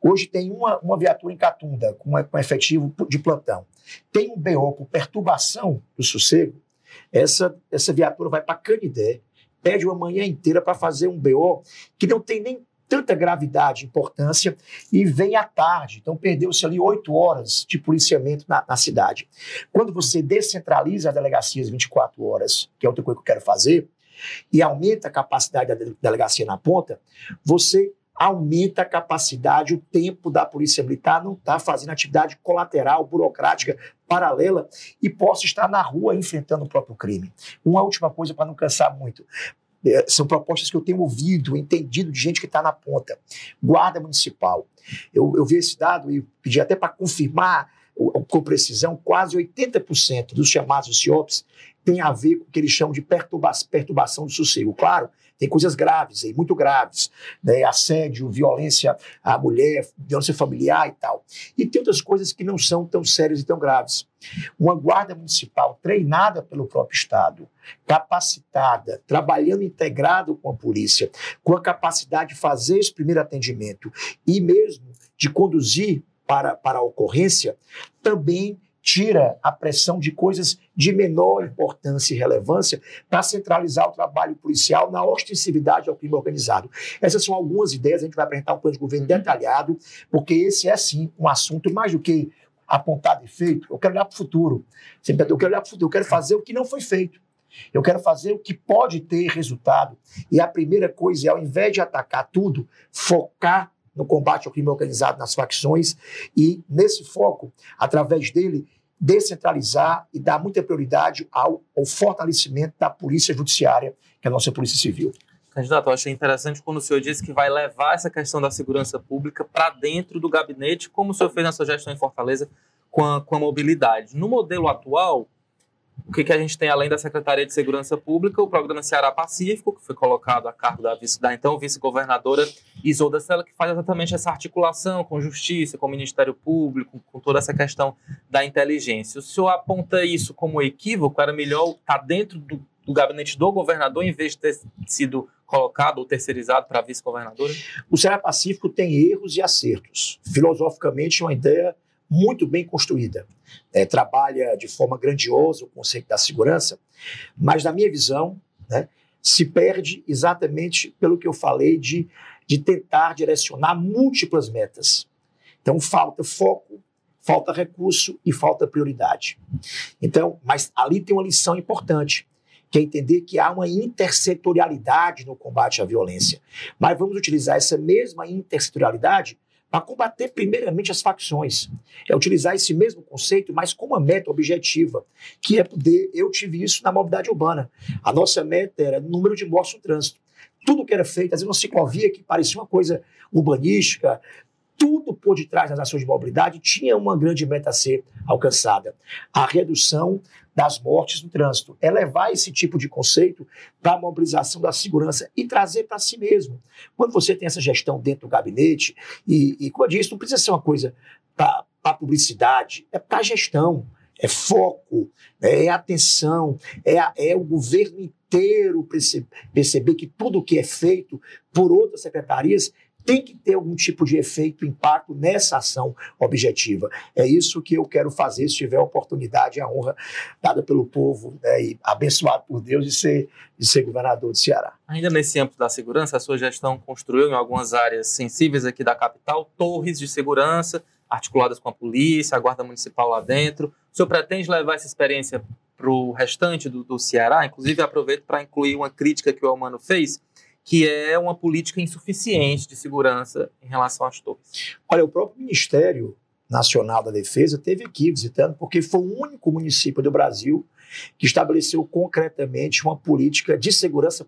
Hoje tem uma, uma viatura em Catunda com, com efetivo de plantão. Tem um BO por perturbação do sossego, essa, essa viatura vai para Canidé, pede uma manhã inteira para fazer um BO que não tem nem tanta gravidade, importância, e vem à tarde. Então, perdeu-se ali oito horas de policiamento na, na, cidade. Quando você descentraliza as delegacias 24 horas, que é outra coisa que eu quero fazer, e aumenta a capacidade da delegacia na ponta, você aumenta a capacidade, o tempo da Polícia Militar não estar tá fazendo atividade colateral, burocrática, paralela e possa estar na rua enfrentando o próprio crime. Uma última coisa para não cansar muito. É, são propostas que eu tenho ouvido, entendido de gente que está na ponta. Guarda Municipal. Eu, eu vi esse dado e pedi até para confirmar com precisão, quase 80% dos chamados CIOPs tem a ver com o que eles chamam de perturba perturbação do sossego. Claro, tem coisas graves aí, muito graves, né? assédio, violência à mulher, violência familiar e tal. E tem outras coisas que não são tão sérias e tão graves. Uma guarda municipal treinada pelo próprio Estado, capacitada, trabalhando integrado com a polícia, com a capacidade de fazer esse primeiro atendimento e mesmo de conduzir para, para a ocorrência, também tira a pressão de coisas de menor importância e relevância para centralizar o trabalho policial na ostensividade ao crime organizado. Essas são algumas ideias, a gente vai apresentar um plano de governo detalhado, porque esse é, sim, um assunto mais do que apontar defeito, eu quero olhar para o futuro. Eu quero olhar para o futuro, eu quero fazer o que não foi feito. Eu quero fazer o que pode ter resultado. E a primeira coisa é, ao invés de atacar tudo, focar no combate ao crime organizado nas facções e, nesse foco, através dele, descentralizar e dar muita prioridade ao, ao fortalecimento da polícia judiciária, que é a nossa polícia civil. Candidato, eu achei interessante quando o senhor disse que vai levar essa questão da segurança pública para dentro do gabinete, como o senhor fez na sua gestão em Fortaleza com a, com a mobilidade. No modelo atual, o que, que a gente tem além da Secretaria de Segurança Pública? O programa Ceará Pacífico, que foi colocado a cargo da, vice, da então vice-governadora Isolda Sela, que faz exatamente essa articulação com Justiça, com o Ministério Público, com toda essa questão da inteligência. O senhor aponta isso como equívoco? Era melhor estar dentro do, do gabinete do governador, em vez de ter sido colocado ou terceirizado para vice-governadora? O Ceará Pacífico tem erros e acertos. Filosoficamente, é uma ideia muito bem construída. É, trabalha de forma grandiosa o conceito da segurança, mas, na minha visão, né, se perde exatamente pelo que eu falei de, de tentar direcionar múltiplas metas. Então, falta foco, falta recurso e falta prioridade. Então, mas ali tem uma lição importante, que é entender que há uma intersetorialidade no combate à violência. Mas vamos utilizar essa mesma intersetorialidade para combater primeiramente as facções. É utilizar esse mesmo conceito, mas com uma meta objetiva, que é poder. Eu tive isso na mobilidade urbana. A nossa meta era número de mortes no trânsito. Tudo que era feito, às vezes uma ciclovia que parecia uma coisa urbanística, tudo por detrás das ações de mobilidade tinha uma grande meta a ser alcançada: a redução das mortes no trânsito. É levar esse tipo de conceito para a mobilização da segurança e trazer para si mesmo. Quando você tem essa gestão dentro do gabinete, e, e como eu disse, não precisa ser uma coisa para publicidade, é para gestão. É foco, é atenção, é, é o governo inteiro perceber que tudo que é feito por outras secretarias tem que ter algum tipo de efeito, impacto nessa ação objetiva. É isso que eu quero fazer se tiver a oportunidade a honra dada pelo povo né, e abençoado por Deus de ser, de ser governador do Ceará. Ainda nesse âmbito da segurança, a sua gestão construiu em algumas áreas sensíveis aqui da capital torres de segurança articuladas com a polícia, a guarda municipal lá dentro. O senhor pretende levar essa experiência para o restante do, do Ceará? Inclusive, aproveito para incluir uma crítica que o Almano fez que é uma política insuficiente de segurança em relação às torres. Olha, o próprio Ministério Nacional da Defesa teve aqui visitando, porque foi o único município do Brasil que estabeleceu concretamente uma política de segurança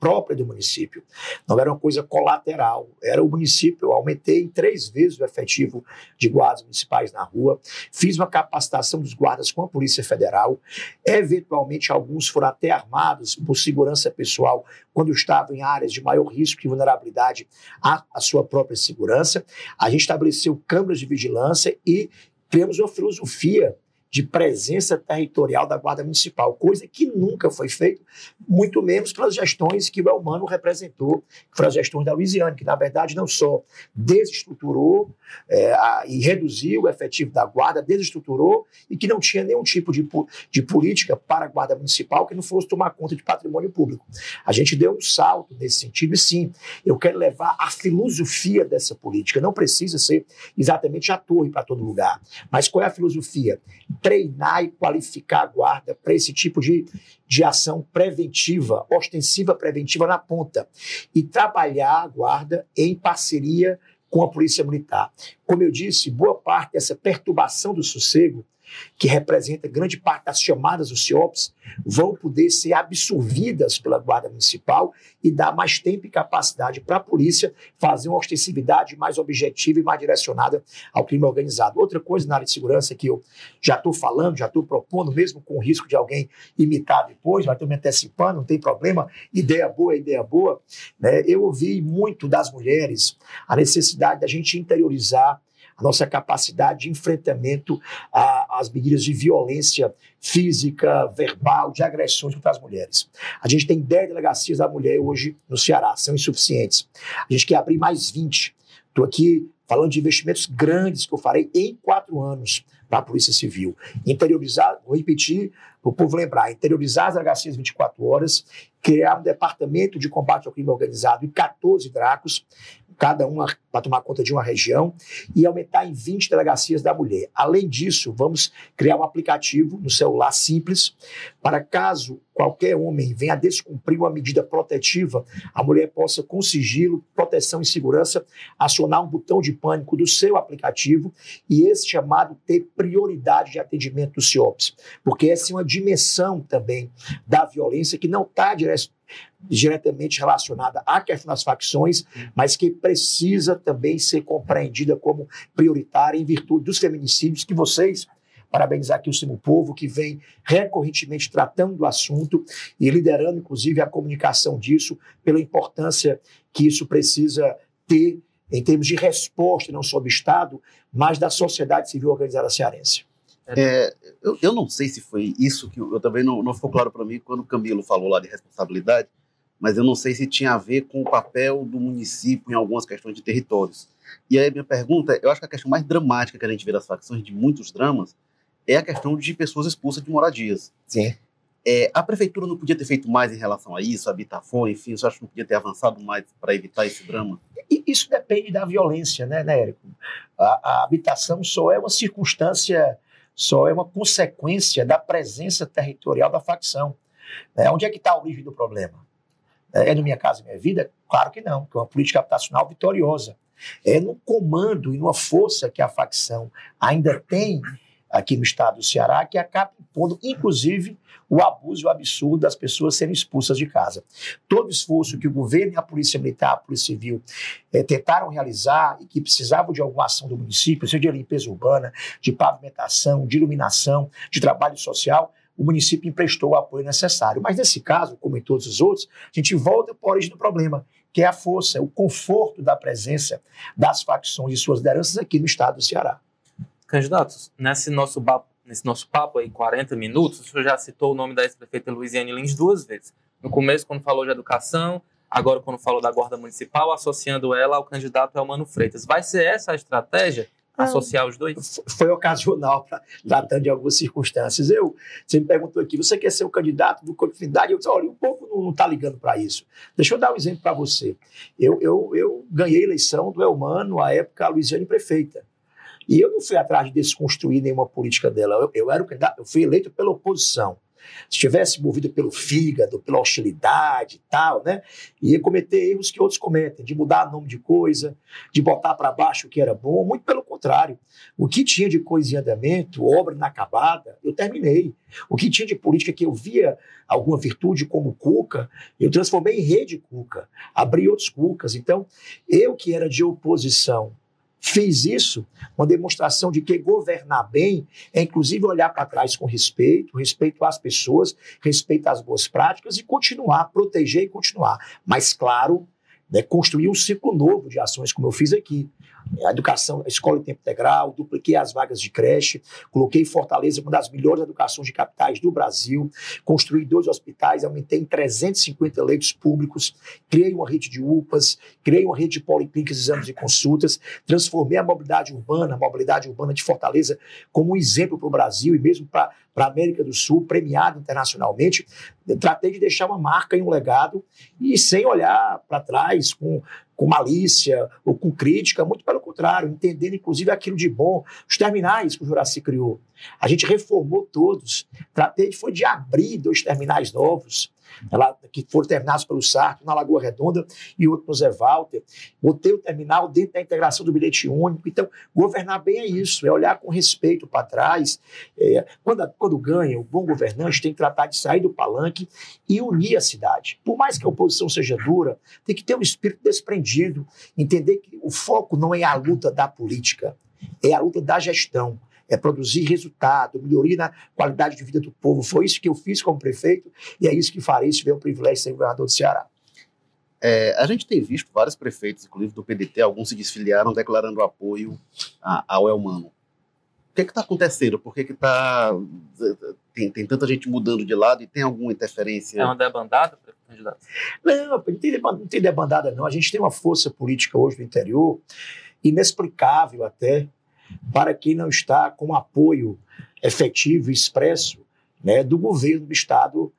própria do município. Não era uma coisa colateral, era o município. Eu aumentei em três vezes o efetivo de guardas municipais na rua, fiz uma capacitação dos guardas com a Polícia Federal. Eventualmente, alguns foram até armados por segurança pessoal quando estavam em áreas de maior risco e vulnerabilidade à, à sua própria segurança. A gente estabeleceu câmeras de vigilância e criamos uma filosofia de presença territorial da Guarda Municipal, coisa que nunca foi feita, muito menos pelas gestões que o Elmano representou, que foram as gestões da Louisiana, que na verdade não só desestruturou é, a, e reduziu o efetivo da Guarda, desestruturou e que não tinha nenhum tipo de, de política para a Guarda Municipal que não fosse tomar conta de patrimônio público. A gente deu um salto nesse sentido e sim, eu quero levar a filosofia dessa política, não precisa ser exatamente a torre para todo lugar, mas qual é a filosofia? Treinar e qualificar a guarda para esse tipo de, de ação preventiva, ostensiva preventiva na ponta, e trabalhar a guarda em parceria com a Polícia Militar. Como eu disse, boa parte dessa perturbação do sossego que representa grande parte das chamadas do CIOPS, vão poder ser absorvidas pela Guarda Municipal e dar mais tempo e capacidade para a polícia fazer uma ostensividade mais objetiva e mais direcionada ao crime organizado. Outra coisa na área de segurança que eu já estou falando, já estou propondo, mesmo com o risco de alguém imitar depois, mas estou me antecipando, não tem problema, ideia boa ideia boa. Né? Eu ouvi muito das mulheres a necessidade da gente interiorizar a nossa capacidade de enfrentamento às medidas de violência física, verbal, de agressões contra as mulheres. A gente tem 10 delegacias da mulher hoje no Ceará, são insuficientes. A gente quer abrir mais 20. Estou aqui falando de investimentos grandes que eu farei em quatro anos para a Polícia Civil. Interiorizar, vou repetir para o povo lembrar, interiorizar as delegacias 24 horas, criar um departamento de combate ao crime organizado e 14 dracos, cada uma para tomar conta de uma região, e aumentar em 20 delegacias da mulher. Além disso, vamos criar um aplicativo no celular simples para caso qualquer homem venha descumprir uma medida protetiva, a mulher possa, com sigilo, proteção e segurança, acionar um botão de pânico do seu aplicativo e esse chamado ter prioridade de atendimento do CIOPS, porque essa é uma dimensão também da violência que não está diretamente relacionada à questão das facções, mas que precisa também ser compreendida como prioritária em virtude dos feminicídios que vocês parabenizar aqui o Simo Povo, que vem recorrentemente tratando do assunto e liderando, inclusive, a comunicação disso, pela importância que isso precisa ter em termos de resposta, não só do Estado, mas da sociedade civil organizada cearense. É, eu, eu, não sei se foi isso que eu, eu também não, não ficou claro para mim quando o Camilo falou lá de responsabilidade, mas eu não sei se tinha a ver com o papel do município em algumas questões de territórios. E aí minha pergunta, eu acho que a questão mais dramática que a gente vê das facções, de muitos dramas, é a questão de pessoas expulsas de moradias. Sim. É, a prefeitura não podia ter feito mais em relação a isso, a enfim, você acha que não podia ter avançado mais para evitar esse drama? E isso depende da violência, né, né Érico? A, a habitação só é uma circunstância, só é uma consequência da presença territorial da facção. É, onde é que está a origem do problema? É no Minha Casa Minha Vida? Claro que não, porque é uma política habitacional vitoriosa. É no comando e numa força que a facção ainda tem aqui no estado do Ceará, que acaba impondo, inclusive, o abuso absurdo das pessoas serem expulsas de casa. Todo esforço que o governo e a Polícia Militar, a Polícia Civil, eh, tentaram realizar e que precisavam de alguma ação do município, seja de limpeza urbana, de pavimentação, de iluminação, de trabalho social, o município emprestou o apoio necessário. Mas nesse caso, como em todos os outros, a gente volta para a origem do problema, que é a força, o conforto da presença das facções e suas lideranças aqui no estado do Ceará. Candidatos, nesse nosso, nesse nosso papo aí, 40 minutos, o senhor já citou o nome da ex-prefeita Luiziane Lins duas vezes. No começo, quando falou de educação, agora quando falou da guarda municipal, associando ela ao candidato Elmano Freitas. Vai ser essa a estratégia? Associar os dois? Foi ocasional, tratando de algumas circunstâncias. Eu, você me perguntou aqui, você quer ser o candidato do continuidade? Eu disse, olha, o povo não está ligando para isso. Deixa eu dar um exemplo para você. Eu, eu, eu ganhei a eleição do Elmano, à época, a Luiziane prefeita. E eu não fui atrás de desconstruir nenhuma política dela. Eu, eu era o candidato, eu fui eleito pela oposição. Se estivesse movido pelo fígado, pela hostilidade e tal, né, ia cometer erros que outros cometem, de mudar nome de coisa, de botar para baixo o que era bom, muito pelo contrário. O que tinha de coisa em andamento, obra inacabada, eu terminei. O que tinha de política que eu via alguma virtude como Cuca, eu transformei em rede Cuca, abri outros Cucas. Então, eu que era de oposição Fiz isso, uma demonstração de que governar bem é, inclusive, olhar para trás com respeito, respeito às pessoas, respeito às boas práticas e continuar, proteger e continuar. Mas, claro, né, construir um ciclo novo de ações, como eu fiz aqui a educação, a escola em tempo integral, dupliquei as vagas de creche, coloquei Fortaleza uma das melhores educações de capitais do Brasil, construí dois hospitais, aumentei em 350 leitos públicos, criei uma rede de UPAs, criei uma rede de policlínicas, exames e consultas, transformei a mobilidade urbana, a mobilidade urbana de Fortaleza como um exemplo para o Brasil e mesmo para a América do Sul, premiado internacionalmente. tratei de deixar uma marca e um legado e sem olhar para trás com com malícia ou com crítica, muito pelo contrário, entendendo inclusive aquilo de bom, os terminais que o Juraci criou. A gente reformou todos. Tratei foi de abrir dois terminais novos, ela, que foram terminados pelo Sarto, na Lagoa Redonda e outro no Zé Walter. Botei o terminal dentro da integração do bilhete único. Então, governar bem é isso, é olhar com respeito para trás. É, quando, quando ganha, o bom governante tem que tratar de sair do palanque e unir a cidade. Por mais que a oposição seja dura, tem que ter um espírito desprendido, entender que o foco não é a luta da política, é a luta da gestão é produzir resultado, melhoria na qualidade de vida do povo. Foi isso que eu fiz como prefeito e é isso que farei se tiver o privilégio de ser governador do Ceará. É, a gente tem visto vários prefeitos, inclusive do PDT, alguns se desfiliaram declarando apoio a, ao Elmano. O que é está acontecendo? Por que, que tá, tem, tem tanta gente mudando de lado e tem alguma interferência? É uma debandada, candidato? Não, não tem, não tem debandada, não. A gente tem uma força política hoje no interior, inexplicável até, para quem não está com apoio efetivo e expresso né, do governo do Estado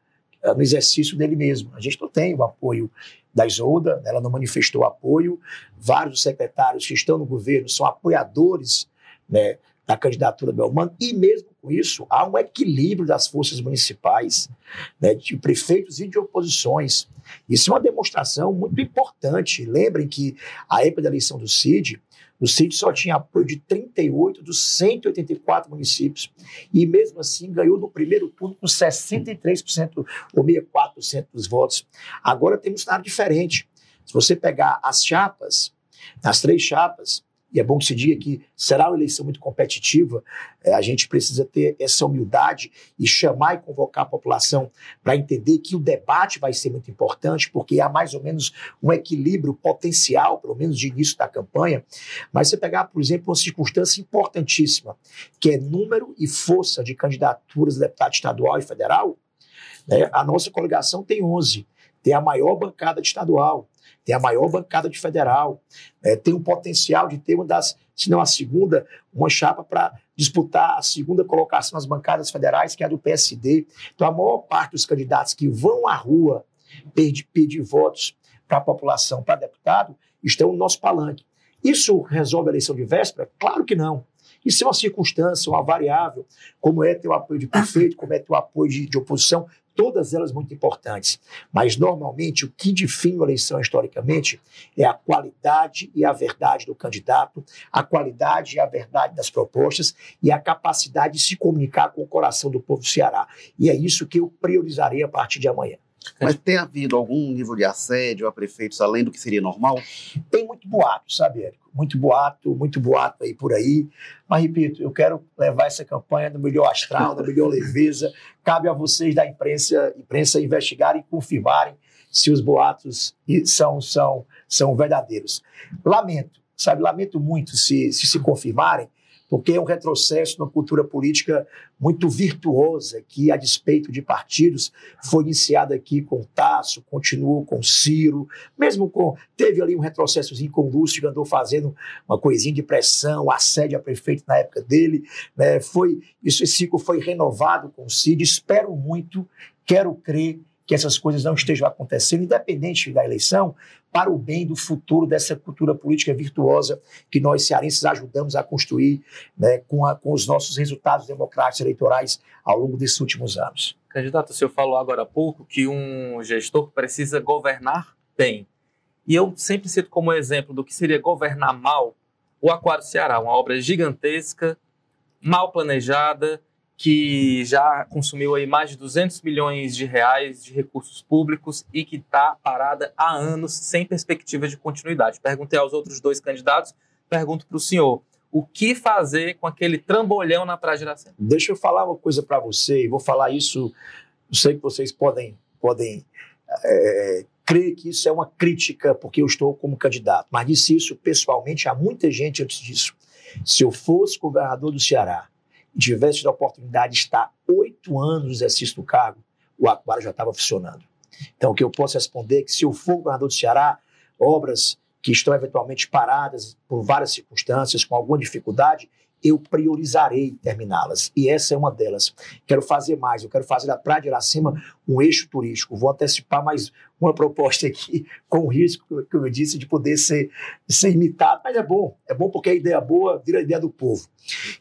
uh, no exercício dele mesmo. A gente não tem o apoio da Isolda, ela não manifestou apoio, vários secretários que estão no governo são apoiadores né, da candidatura do Belmano, e mesmo com isso, há um equilíbrio das forças municipais, né, de prefeitos e de oposições. Isso é uma demonstração muito importante. Lembrem que a época da eleição do CID, o CID só tinha apoio de 38 dos 184 municípios e, mesmo assim, ganhou no primeiro turno com 63% ou 64% dos votos. Agora temos um cenário diferente. Se você pegar as chapas, as três chapas, e é bom que se diga que será uma eleição muito competitiva, é, a gente precisa ter essa humildade e chamar e convocar a população para entender que o debate vai ser muito importante, porque há mais ou menos um equilíbrio potencial, pelo menos de início da campanha. Mas você pegar, por exemplo, uma circunstância importantíssima, que é número e força de candidaturas de deputado estadual e federal, né, a nossa coligação tem 11 tem a maior bancada estadual, tem a maior bancada de federal, é, tem o potencial de ter uma das, se não a segunda, uma chapa para disputar a segunda colocação nas bancadas federais, que é a do PSD. Então, a maior parte dos candidatos que vão à rua pedir, pedir votos para a população, para deputado, estão no nosso palanque. Isso resolve a eleição de véspera? Claro que não. Isso é uma circunstância, uma variável, como é ter o apoio de prefeito, como é ter o apoio de, de oposição, todas elas muito importantes. Mas, normalmente, o que define uma eleição historicamente é a qualidade e a verdade do candidato, a qualidade e a verdade das propostas e a capacidade de se comunicar com o coração do povo do Ceará. E é isso que eu priorizarei a partir de amanhã. Mas tem havido algum nível de assédio a prefeitos além do que seria normal? Tem muito boato, sabe, Érico? Muito boato, muito boato aí por aí. Mas, repito, eu quero levar essa campanha no melhor astral, na melhor leveza. Cabe a vocês da imprensa, imprensa investigarem e confirmarem se os boatos são, são, são verdadeiros. Lamento, sabe? Lamento muito se se, se confirmarem, porque é um retrocesso na cultura política muito virtuosa, que, a despeito de partidos, foi iniciada aqui com Tasso, continuou com Ciro, mesmo com. Teve ali um retrocessozinho com Lúcio, que andou fazendo uma coisinha de pressão, assédio a prefeito na época dele. Né? Foi, isso, esse ciclo foi renovado com Cid. Espero muito, quero crer que essas coisas não estejam acontecendo, independente da eleição, para o bem do futuro dessa cultura política virtuosa que nós cearenses ajudamos a construir né, com, a, com os nossos resultados democráticos eleitorais ao longo desses últimos anos. Candidato, o senhor falou agora há pouco que um gestor precisa governar bem. E eu sempre cito como exemplo do que seria governar mal o Aquário Ceará, uma obra gigantesca, mal planejada, que já consumiu aí mais de 200 milhões de reais de recursos públicos e que está parada há anos sem perspectiva de continuidade. Perguntei aos outros dois candidatos, pergunto para o senhor, o que fazer com aquele trambolhão na Praia de Iracema? Deixa eu falar uma coisa para você, e vou falar isso, sei que vocês podem, podem é, crer que isso é uma crítica porque eu estou como candidato, mas disse isso pessoalmente a muita gente antes disso. Se eu fosse governador do Ceará, tivesse tido a oportunidade de estar oito anos no exercício do cargo, o aquário já estava funcionando. Então, o que eu posso responder é que se eu for governador do Ceará, obras que estão eventualmente paradas por várias circunstâncias, com alguma dificuldade, eu priorizarei terminá-las. E essa é uma delas. Quero fazer mais, eu quero fazer da Praia de Iracema um eixo turístico. Vou antecipar mais uma proposta aqui, com o risco, como eu disse, de poder ser, ser imitado, mas é bom. É bom porque a ideia boa vira a ideia do povo.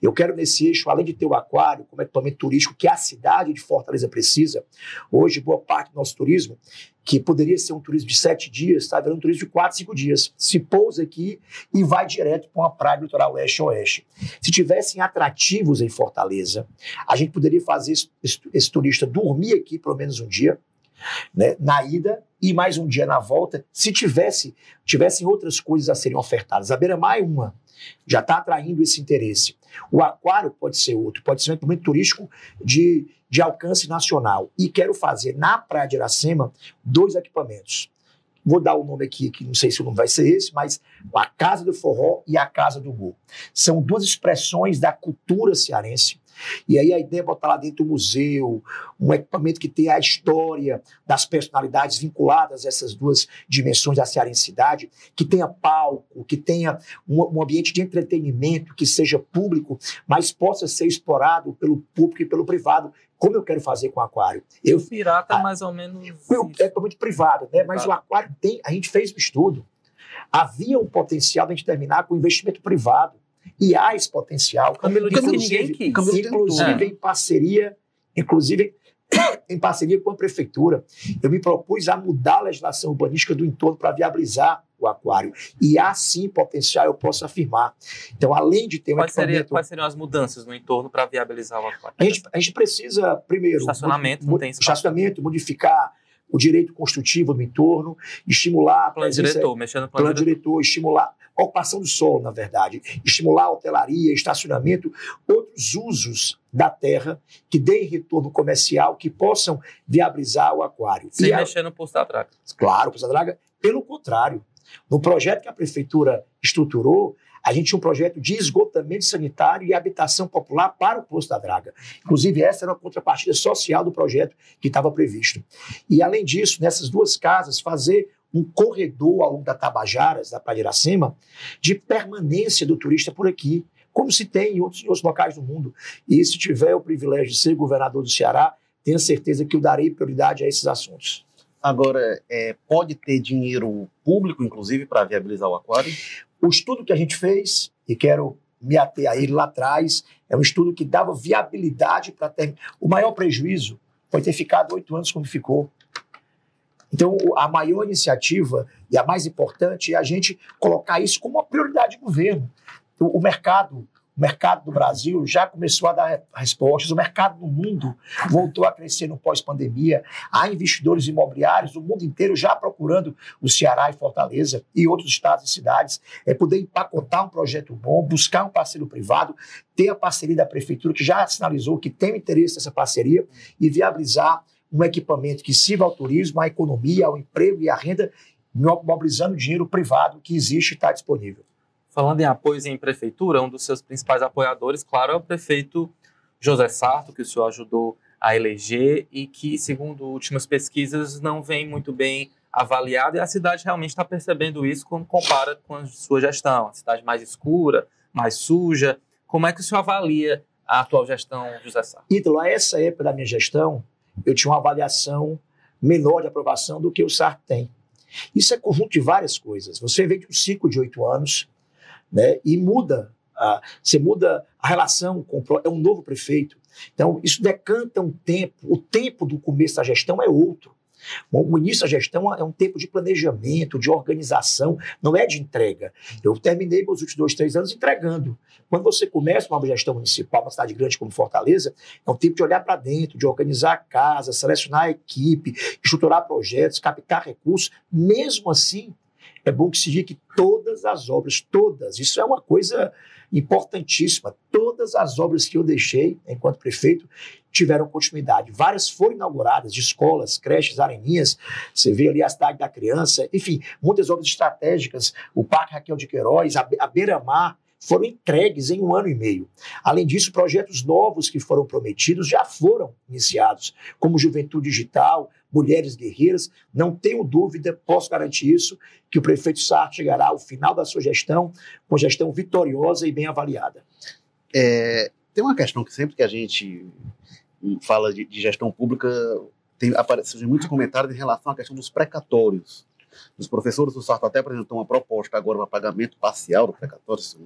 Eu quero nesse eixo, além de ter o aquário como equipamento turístico que a cidade de Fortaleza precisa, hoje boa parte do nosso turismo que poderia ser um turismo de sete dias, está virando um turismo de quatro, cinco dias. Se pousa aqui e vai direto para uma praia do litoral oeste-oeste. Se tivessem atrativos em Fortaleza, a gente poderia fazer esse, esse, esse turista dormir aqui pelo menos um dia, né, na ida e mais um dia na volta, se tivesse tivessem outras coisas a serem ofertadas. A beira-mar é uma, já está atraindo esse interesse. O aquário pode ser outro, pode ser um equipamento turístico de, de alcance nacional. E quero fazer na Praia de Iracema dois equipamentos. Vou dar o nome aqui, que não sei se o nome vai ser esse, mas a Casa do Forró e a Casa do Gol. São duas expressões da cultura cearense e aí a ideia é botar lá dentro um museu, um equipamento que tenha a história das personalidades vinculadas a essas duas dimensões da cearensidade, que tenha palco, que tenha um, ambiente de entretenimento que seja público, mas possa ser explorado pelo público e pelo privado, como eu quero fazer com o aquário. Eu, o pirata, é mais ou menos. É muito privado, né? Mas o aquário tem. A gente fez um estudo. Havia um potencial de a gente terminar com investimento privado. E há esse potencial. Camilo inclusive, que ninguém inclusive em parceria, inclusive em parceria com a prefeitura, eu me propus a mudar a legislação urbanística do entorno para viabilizar o aquário. E há sim potencial, eu posso afirmar. Então, além de ter um quais, seria, quais seriam as mudanças no entorno para viabilizar o aquário? A gente, a gente precisa, primeiro, estacionamento, não tem estacionamento, modificar o direito construtivo no entorno, estimular... Plano diretor, mexendo no plano, plano diretor. diretor, estimular ocupação do solo, na verdade, estimular a hotelaria, estacionamento, outros usos da terra que deem retorno comercial, que possam viabilizar o aquário. Sem e mexer a... no posto da draga. Claro, o posto da draga, pelo contrário. No projeto que a prefeitura estruturou, a gente tinha um projeto de esgotamento sanitário e habitação popular para o Poço da Draga. Inclusive, essa era a contrapartida social do projeto que estava previsto. E, além disso, nessas duas casas, fazer um corredor ao longo da Tabajaras, da Praia de Iracema, de permanência do turista por aqui, como se tem em outros, em outros locais do mundo. E se tiver o privilégio de ser governador do Ceará, tenha certeza que eu darei prioridade a esses assuntos. Agora, é, pode ter dinheiro público, inclusive, para viabilizar o aquário? O estudo que a gente fez, e quero me ater a ele lá atrás, é um estudo que dava viabilidade para ter. O maior prejuízo foi ter ficado oito anos como ficou. Então, a maior iniciativa e a mais importante é a gente colocar isso como uma prioridade do governo. O mercado o mercado do Brasil já começou a dar respostas, o mercado do mundo voltou a crescer no pós-pandemia. Há investidores imobiliários do mundo inteiro já procurando o Ceará e Fortaleza e outros estados e cidades. É poder empacotar um projeto bom, buscar um parceiro privado, ter a parceria da prefeitura, que já sinalizou que tem interesse nessa parceria, e viabilizar um equipamento que sirva ao turismo, à economia, ao emprego e à renda, mobilizando dinheiro privado que existe e está disponível. Falando em apoios em prefeitura, um dos seus principais apoiadores, claro, é o prefeito José Sarto, que o senhor ajudou a eleger e que, segundo últimas pesquisas, não vem muito bem avaliado e a cidade realmente está percebendo isso quando compara com a sua gestão. A cidade mais escura, mais suja. Como é que o senhor avalia a atual gestão, José Sarto? Ítalo, a essa época da minha gestão, eu tinha uma avaliação menor de aprovação do que o Sarto tem. Isso é conjunto de várias coisas. Você vem de um ciclo de oito anos, né? E muda, a, você muda a relação com é um novo prefeito. Então isso decanta um tempo. O tempo do começo da gestão é outro. Bom, o início da gestão é um tempo de planejamento, de organização, não é de entrega. Eu terminei meus últimos dois, três anos entregando. Quando você começa uma gestão municipal, uma cidade grande como Fortaleza, é um tempo de olhar para dentro, de organizar a casa, selecionar a equipe, estruturar projetos, captar recursos. Mesmo assim, é bom que se diga que todas as obras, todas, isso é uma coisa importantíssima, todas as obras que eu deixei enquanto prefeito tiveram continuidade. Várias foram inauguradas, de escolas, creches, areninhas, você vê ali a cidade da criança, enfim, muitas obras estratégicas, o Parque Raquel de Queiroz, a, a Beira-Mar, foram entregues em um ano e meio. Além disso, projetos novos que foram prometidos já foram iniciados, como Juventude Digital, Mulheres Guerreiras. Não tenho dúvida, posso garantir isso, que o prefeito Sartre chegará ao final da sua gestão com gestão vitoriosa e bem avaliada. É, tem uma questão que sempre que a gente fala de, de gestão pública, tem, muitos comentários em relação à questão dos precatórios. Os professores do Sarto até apresentou uma proposta agora para pagamento parcial do precatório, se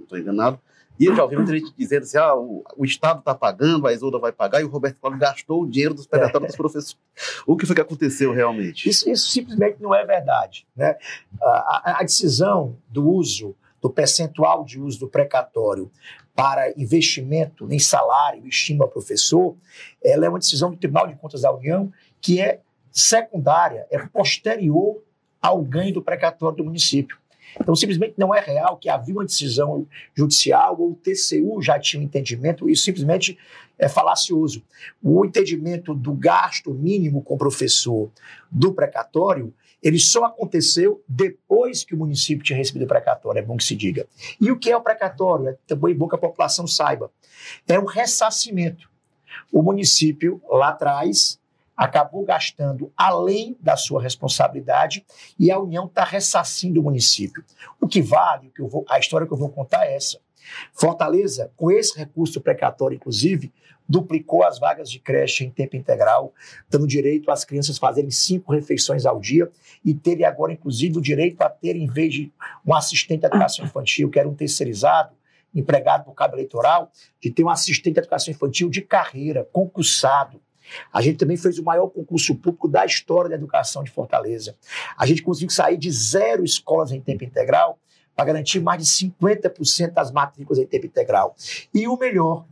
não estou enganado. E eu já ouvi muita gente dizendo assim: ah, o, o Estado está pagando, a Isolda vai pagar, e o Roberto Cláudio gastou o dinheiro dos precatórios dos professores. O que foi que aconteceu realmente? Isso, isso simplesmente não é verdade. Né? A, a, decisão do uso, do percentual de uso do precatório para investimento em salário e estímulo ao professor, ela é uma decisão do Tribunal de Contas da União que é secundária, é posterior ao ganho do precatório do município. Então, simplesmente não é real que havia uma decisão judicial ou o TCU já tinha um entendimento, isso simplesmente é falacioso. O entendimento do gasto mínimo com o professor do precatório, ele só aconteceu depois que o município tinha recebido o precatório, é bom que se diga. E o que é o precatório? É também bom que a população saiba. É um ressarcimento. O município, lá atrás, acabou gastando além da sua responsabilidade e a União está ressarcindo o município. O que vale, o que eu vou, a história que eu vou contar é essa. Fortaleza, com esse recurso precatório, inclusive, duplicou as vagas de creche em tempo integral, dando direito às crianças fazerem cinco refeições ao dia e terem agora, inclusive, o direito a ter, em vez de um assistente de educação infantil, que era um terceirizado, empregado por cabo eleitoral, de ter um assistente de educação infantil de carreira, concursado, a gente também fez o maior concurso público da história da educação de Fortaleza. A gente conseguiu sair de zero escolas em tempo integral para garantir mais de 50% das matrículas em tempo integral. E o melhor,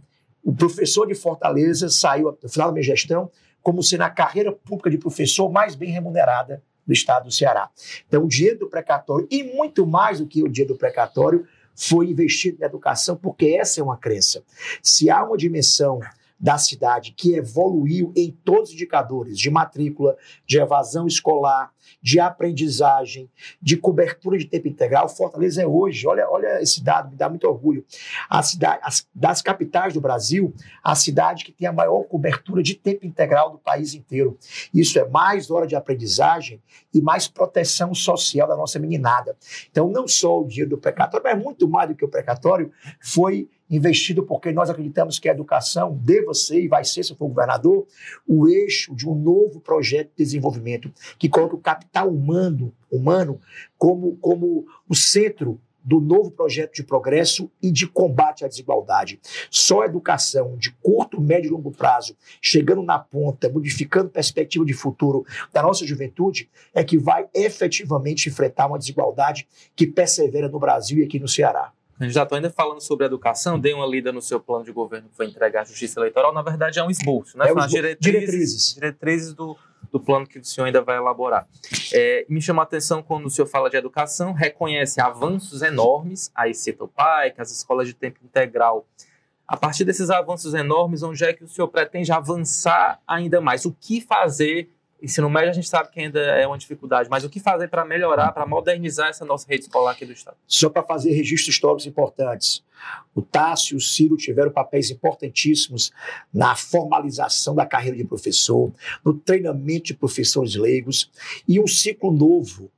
o professor de Fortaleza saiu, no final da minha gestão, como sendo a carreira pública de professor mais bem remunerada do estado do Ceará. Então, o dinheiro do precatório, e muito mais do que o dinheiro do precatório, foi investido na educação, porque essa é uma crença. Se há uma dimensão da cidade que evoluiu em todos os indicadores de matrícula, de evasão escolar, de aprendizagem, de cobertura de tempo integral. Fortaleza é hoje, olha, olha esse dado, me dá muito orgulho. A cidade, as, das capitais do Brasil, a cidade que tem a maior cobertura de tempo integral do país inteiro. Isso é mais hora de aprendizagem e mais proteção social da nossa meninada. Então, não só o dinheiro do precatório, mas muito mais do que o precatório, foi investido porque nós acreditamos que a educação deva ser e vai ser, se for governador, o eixo de um novo projeto de desenvolvimento que coloca o capital humano, humano como, como o centro do novo projeto de progresso e de combate à desigualdade. Só a educação de curto, médio e longo prazo, chegando na ponta, modificando perspectiva de futuro da nossa juventude, é que vai efetivamente enfrentar uma desigualdade que persevera no Brasil e aqui no Ceará. Já está ainda falando sobre educação, dei uma lida no seu plano de governo que foi entregar à Justiça Eleitoral, na verdade é um esboço, né? É São um as esboço. diretrizes, Diretrizes. diretrizes do, do plano que o senhor ainda vai elaborar. É, me chama a atenção quando o senhor fala de educação, reconhece avanços enormes, PAI, que as escolas de tempo integral. A partir desses avanços enormes, onde é que o senhor pretende avançar ainda mais? O que fazer? Ensino médio a gente sabe que ainda é uma dificuldade, mas o que fazer para melhorar, para modernizar essa nossa rede escolar aqui do Estado? Só para fazer registros históricos importantes. O Tássio e o Ciro tiveram papéis importantíssimos na formalização da carreira de professor, no treinamento de professores leigos e um ciclo novo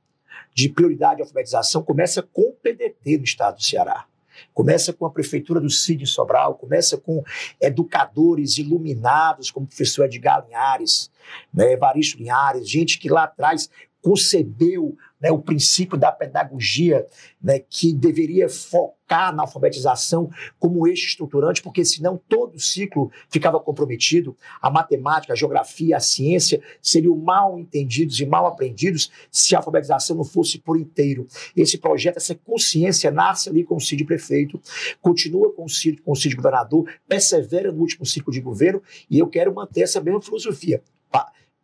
de prioridade de alfabetização começa com o PDT no estado do Ceará. Começa com a prefeitura do Cid Sobral, começa com educadores iluminados como o professor Edgar Linhares, né, Evaristo Linhares, gente que lá atrás concebeu né, o princípio da pedagogia né, que deveria focar na alfabetização como eixo estruturante, porque senão todo o ciclo ficava comprometido. A matemática, a geografia, a ciência seriam mal entendidos e mal aprendidos se a alfabetização não fosse por inteiro. Esse projeto, essa consciência nasce ali com o Cid prefeito, continua com o Cid, com o Cid governador, persevera no último ciclo de governo e eu quero manter essa mesma filosofia.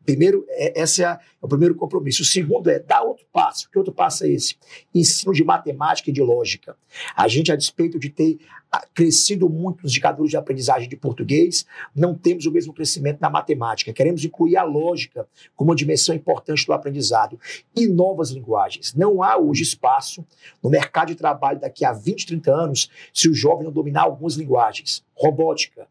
Primeiro, é, esse é, é o primeiro compromisso. O segundo é dar outro passo. Que outro passo é esse? Ensino de matemática e de lógica. A gente, a despeito de ter ah, crescido muito nos indicadores de aprendizagem de português, não temos o mesmo crescimento na matemática. Queremos incluir a lógica como uma dimensão importante do aprendizado e novas linguagens. Não há hoje espaço no mercado de trabalho daqui a 20, 30 anos se o jovem não dominar algumas linguagens. Robótica,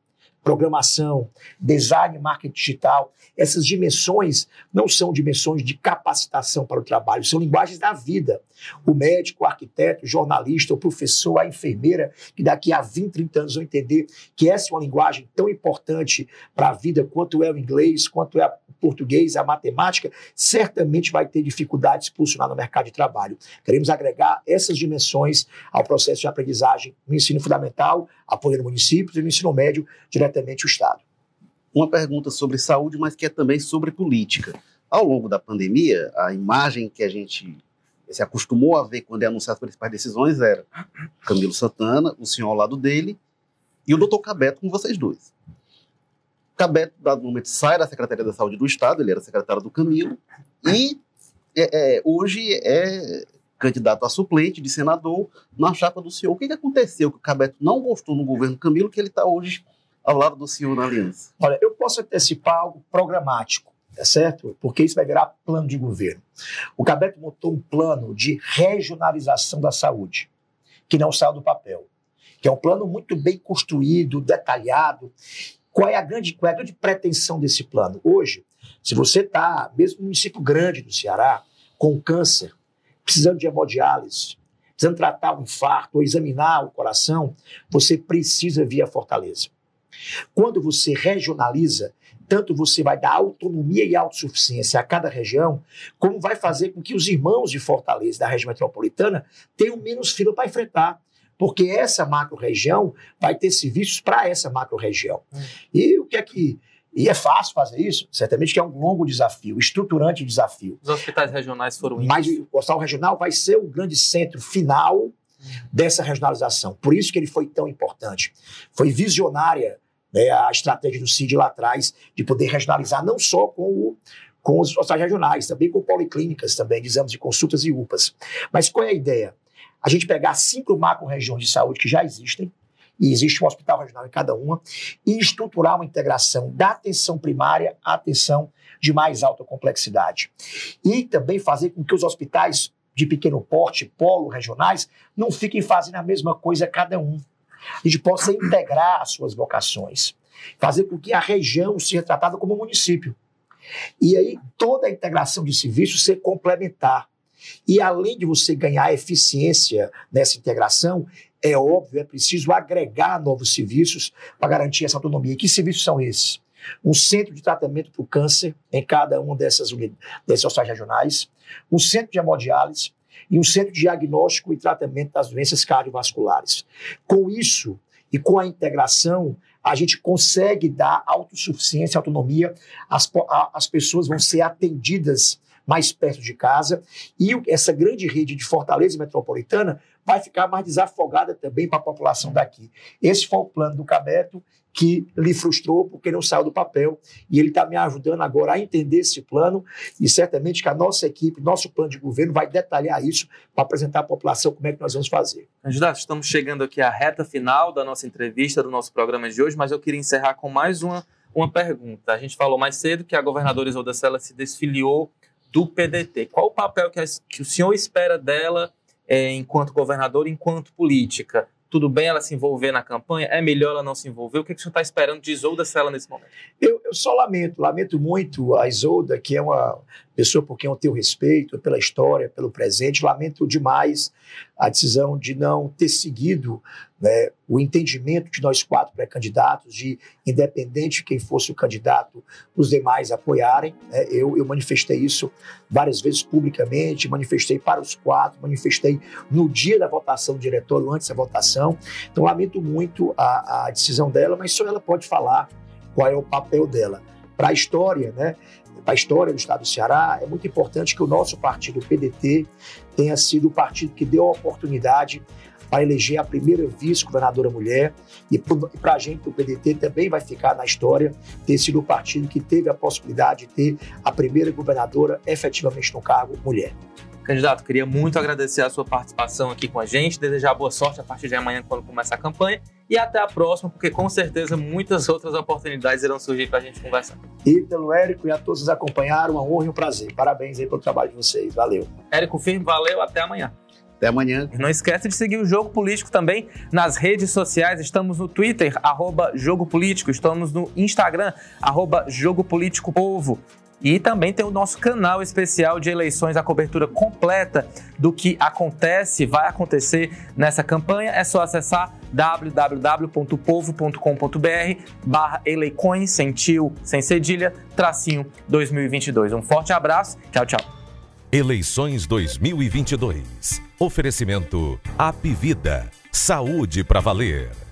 programação, design, marketing digital. Essas dimensões não são dimensões de capacitação para o trabalho, são linguagens da vida. O médico, o arquiteto, o jornalista, o professor, a enfermeira, que daqui a 20, 30 anos vão entender que essa é uma linguagem tão importante para a vida quanto é o inglês, quanto é o português, a matemática, certamente vai ter dificuldade de se posicionar no mercado de trabalho. Queremos agregar essas dimensões ao processo de aprendizagem no ensino fundamental, apoiando municípios e no ensino médio, diretamente o Estado. Uma pergunta sobre saúde, mas que é também sobre política. Ao longo da pandemia, a imagem que a gente se acostumou a ver quando é anunciado as principais decisões era Camilo Santana, o senhor ao lado dele, e o doutor Cabeto com vocês dois. Cabeto, dado momento, sai da Secretaria da Saúde do Estado, ele era secretário do Camilo, e é, é, hoje é candidato a suplente de senador na chapa do senhor. O que, que aconteceu que o Cabeto não gostou no governo Camilo, que ele está hoje ao lado do senhor na aliança? Olha, eu posso antecipar algo programático, tá certo? Porque isso vai virar plano de governo. O Cabeto montou um plano de regionalização da saúde, que não saiu do papel, que é um plano muito bem construído, detalhado. Qual é a grande, qual é a grande pretensão desse plano? Hoje, se você está, mesmo no município grande do Ceará, com câncer, precisando de hemodiálise, precisando tratar um infarto ou examinar o coração, você precisa vir a Fortaleza. Quando você regionaliza, tanto você vai dar autonomia e autossuficiência a cada região, como vai fazer com que os irmãos de Fortaleza, da região metropolitana, tenham menos fila para enfrentar. Porque essa macro-região vai ter serviços para essa macro-região. Hum. E o que é que. E é fácil fazer isso? Certamente que é um longo desafio, estruturante desafio. Os hospitais regionais foram Mas o hospital regional vai ser o grande centro final dessa regionalização. Por isso que ele foi tão importante. Foi visionária né, a estratégia do CID lá atrás de poder regionalizar não só com, o, com os hospitais regionais, também com policlínicas, também exames de consultas e UPAs. Mas qual é a ideia? A gente pegar cinco macro-regiões de saúde que já existem e existe um hospital regional em cada uma, e estruturar uma integração da atenção primária à atenção de mais alta complexidade. E também fazer com que os hospitais de pequeno porte, polo regionais, não fiquem fazendo a mesma coisa cada um. A gente possa integrar as suas vocações, fazer com que a região seja tratada como município. E aí toda a integração de serviços ser complementar. E além de você ganhar eficiência nessa integração, é óbvio, é preciso agregar novos serviços para garantir essa autonomia. E que serviços são esses? Um centro de tratamento para o câncer em cada uma dessas dessas hospitais regionais, um centro de hemodiálise e um centro de diagnóstico e tratamento das doenças cardiovasculares. Com isso e com a integração, a gente consegue dar autossuficiência, autonomia, as, as pessoas vão ser atendidas mais perto de casa e essa grande rede de Fortaleza Metropolitana vai ficar mais desafogada também para a população daqui. Esse foi o plano do Cabeto que lhe frustrou porque não saiu do papel e ele está me ajudando agora a entender esse plano e certamente que a nossa equipe, nosso plano de governo vai detalhar isso para apresentar à população como é que nós vamos fazer. Candidato, estamos chegando aqui à reta final da nossa entrevista, do nosso programa de hoje, mas eu queria encerrar com mais uma, uma pergunta. A gente falou mais cedo que a governadora Isolda Sela se desfiliou do PDT. Qual o papel que, a, que o senhor espera dela é, enquanto governador, enquanto política? Tudo bem ela se envolver na campanha? É melhor ela não se envolver? O que, que o senhor está esperando de Isolda Sela nesse momento? Eu, eu, só lamento, lamento muito a Isolda, que é uma pessoa por quem eu tenho respeito, pela história, pelo presente. Lamento demais a decisão de não ter seguido né, o entendimento de nós quatro pré-candidatos, de independente de quem fosse o candidato, os demais apoiarem. Né, eu, eu manifestei isso várias vezes publicamente, manifestei para os quatro, manifestei no dia da votação do diretório, antes da votação. Então, lamento muito a, a decisão dela, mas só ela pode falar qual é o papel dela. Para a história, né, a história do Estado do Ceará, é muito importante que o nosso partido, o PDT, tenha sido o partido que deu a oportunidade para eleger a primeira vice-governadora mulher. E para a gente, o PDT também vai ficar na história ter sido o partido que teve a possibilidade de ter a primeira governadora efetivamente no cargo mulher. Candidato, queria muito agradecer a sua participação aqui com a gente, desejar boa sorte a partir de amanhã quando começar a campanha e até a próxima, porque com certeza muitas outras oportunidades irão surgir para a gente conversar. E pelo Érico e a todos que acompanharam, uma honra e um prazer. Parabéns aí pelo trabalho de vocês. Valeu. Érico Firme, valeu, até amanhã. Até amanhã. E não esquece de seguir o Jogo Político também nas redes sociais. Estamos no Twitter, arroba Jogo Político. Estamos no Instagram, arroba Jogo Político Povo. E também tem o nosso canal especial de eleições, a cobertura completa do que acontece, vai acontecer nessa campanha. É só acessar www.povo.com.br barra eleicões, sem tio, sem cedilha, tracinho 2022. Um forte abraço, tchau, tchau. Eleições 2022. Oferecimento Apivida. Saúde para valer.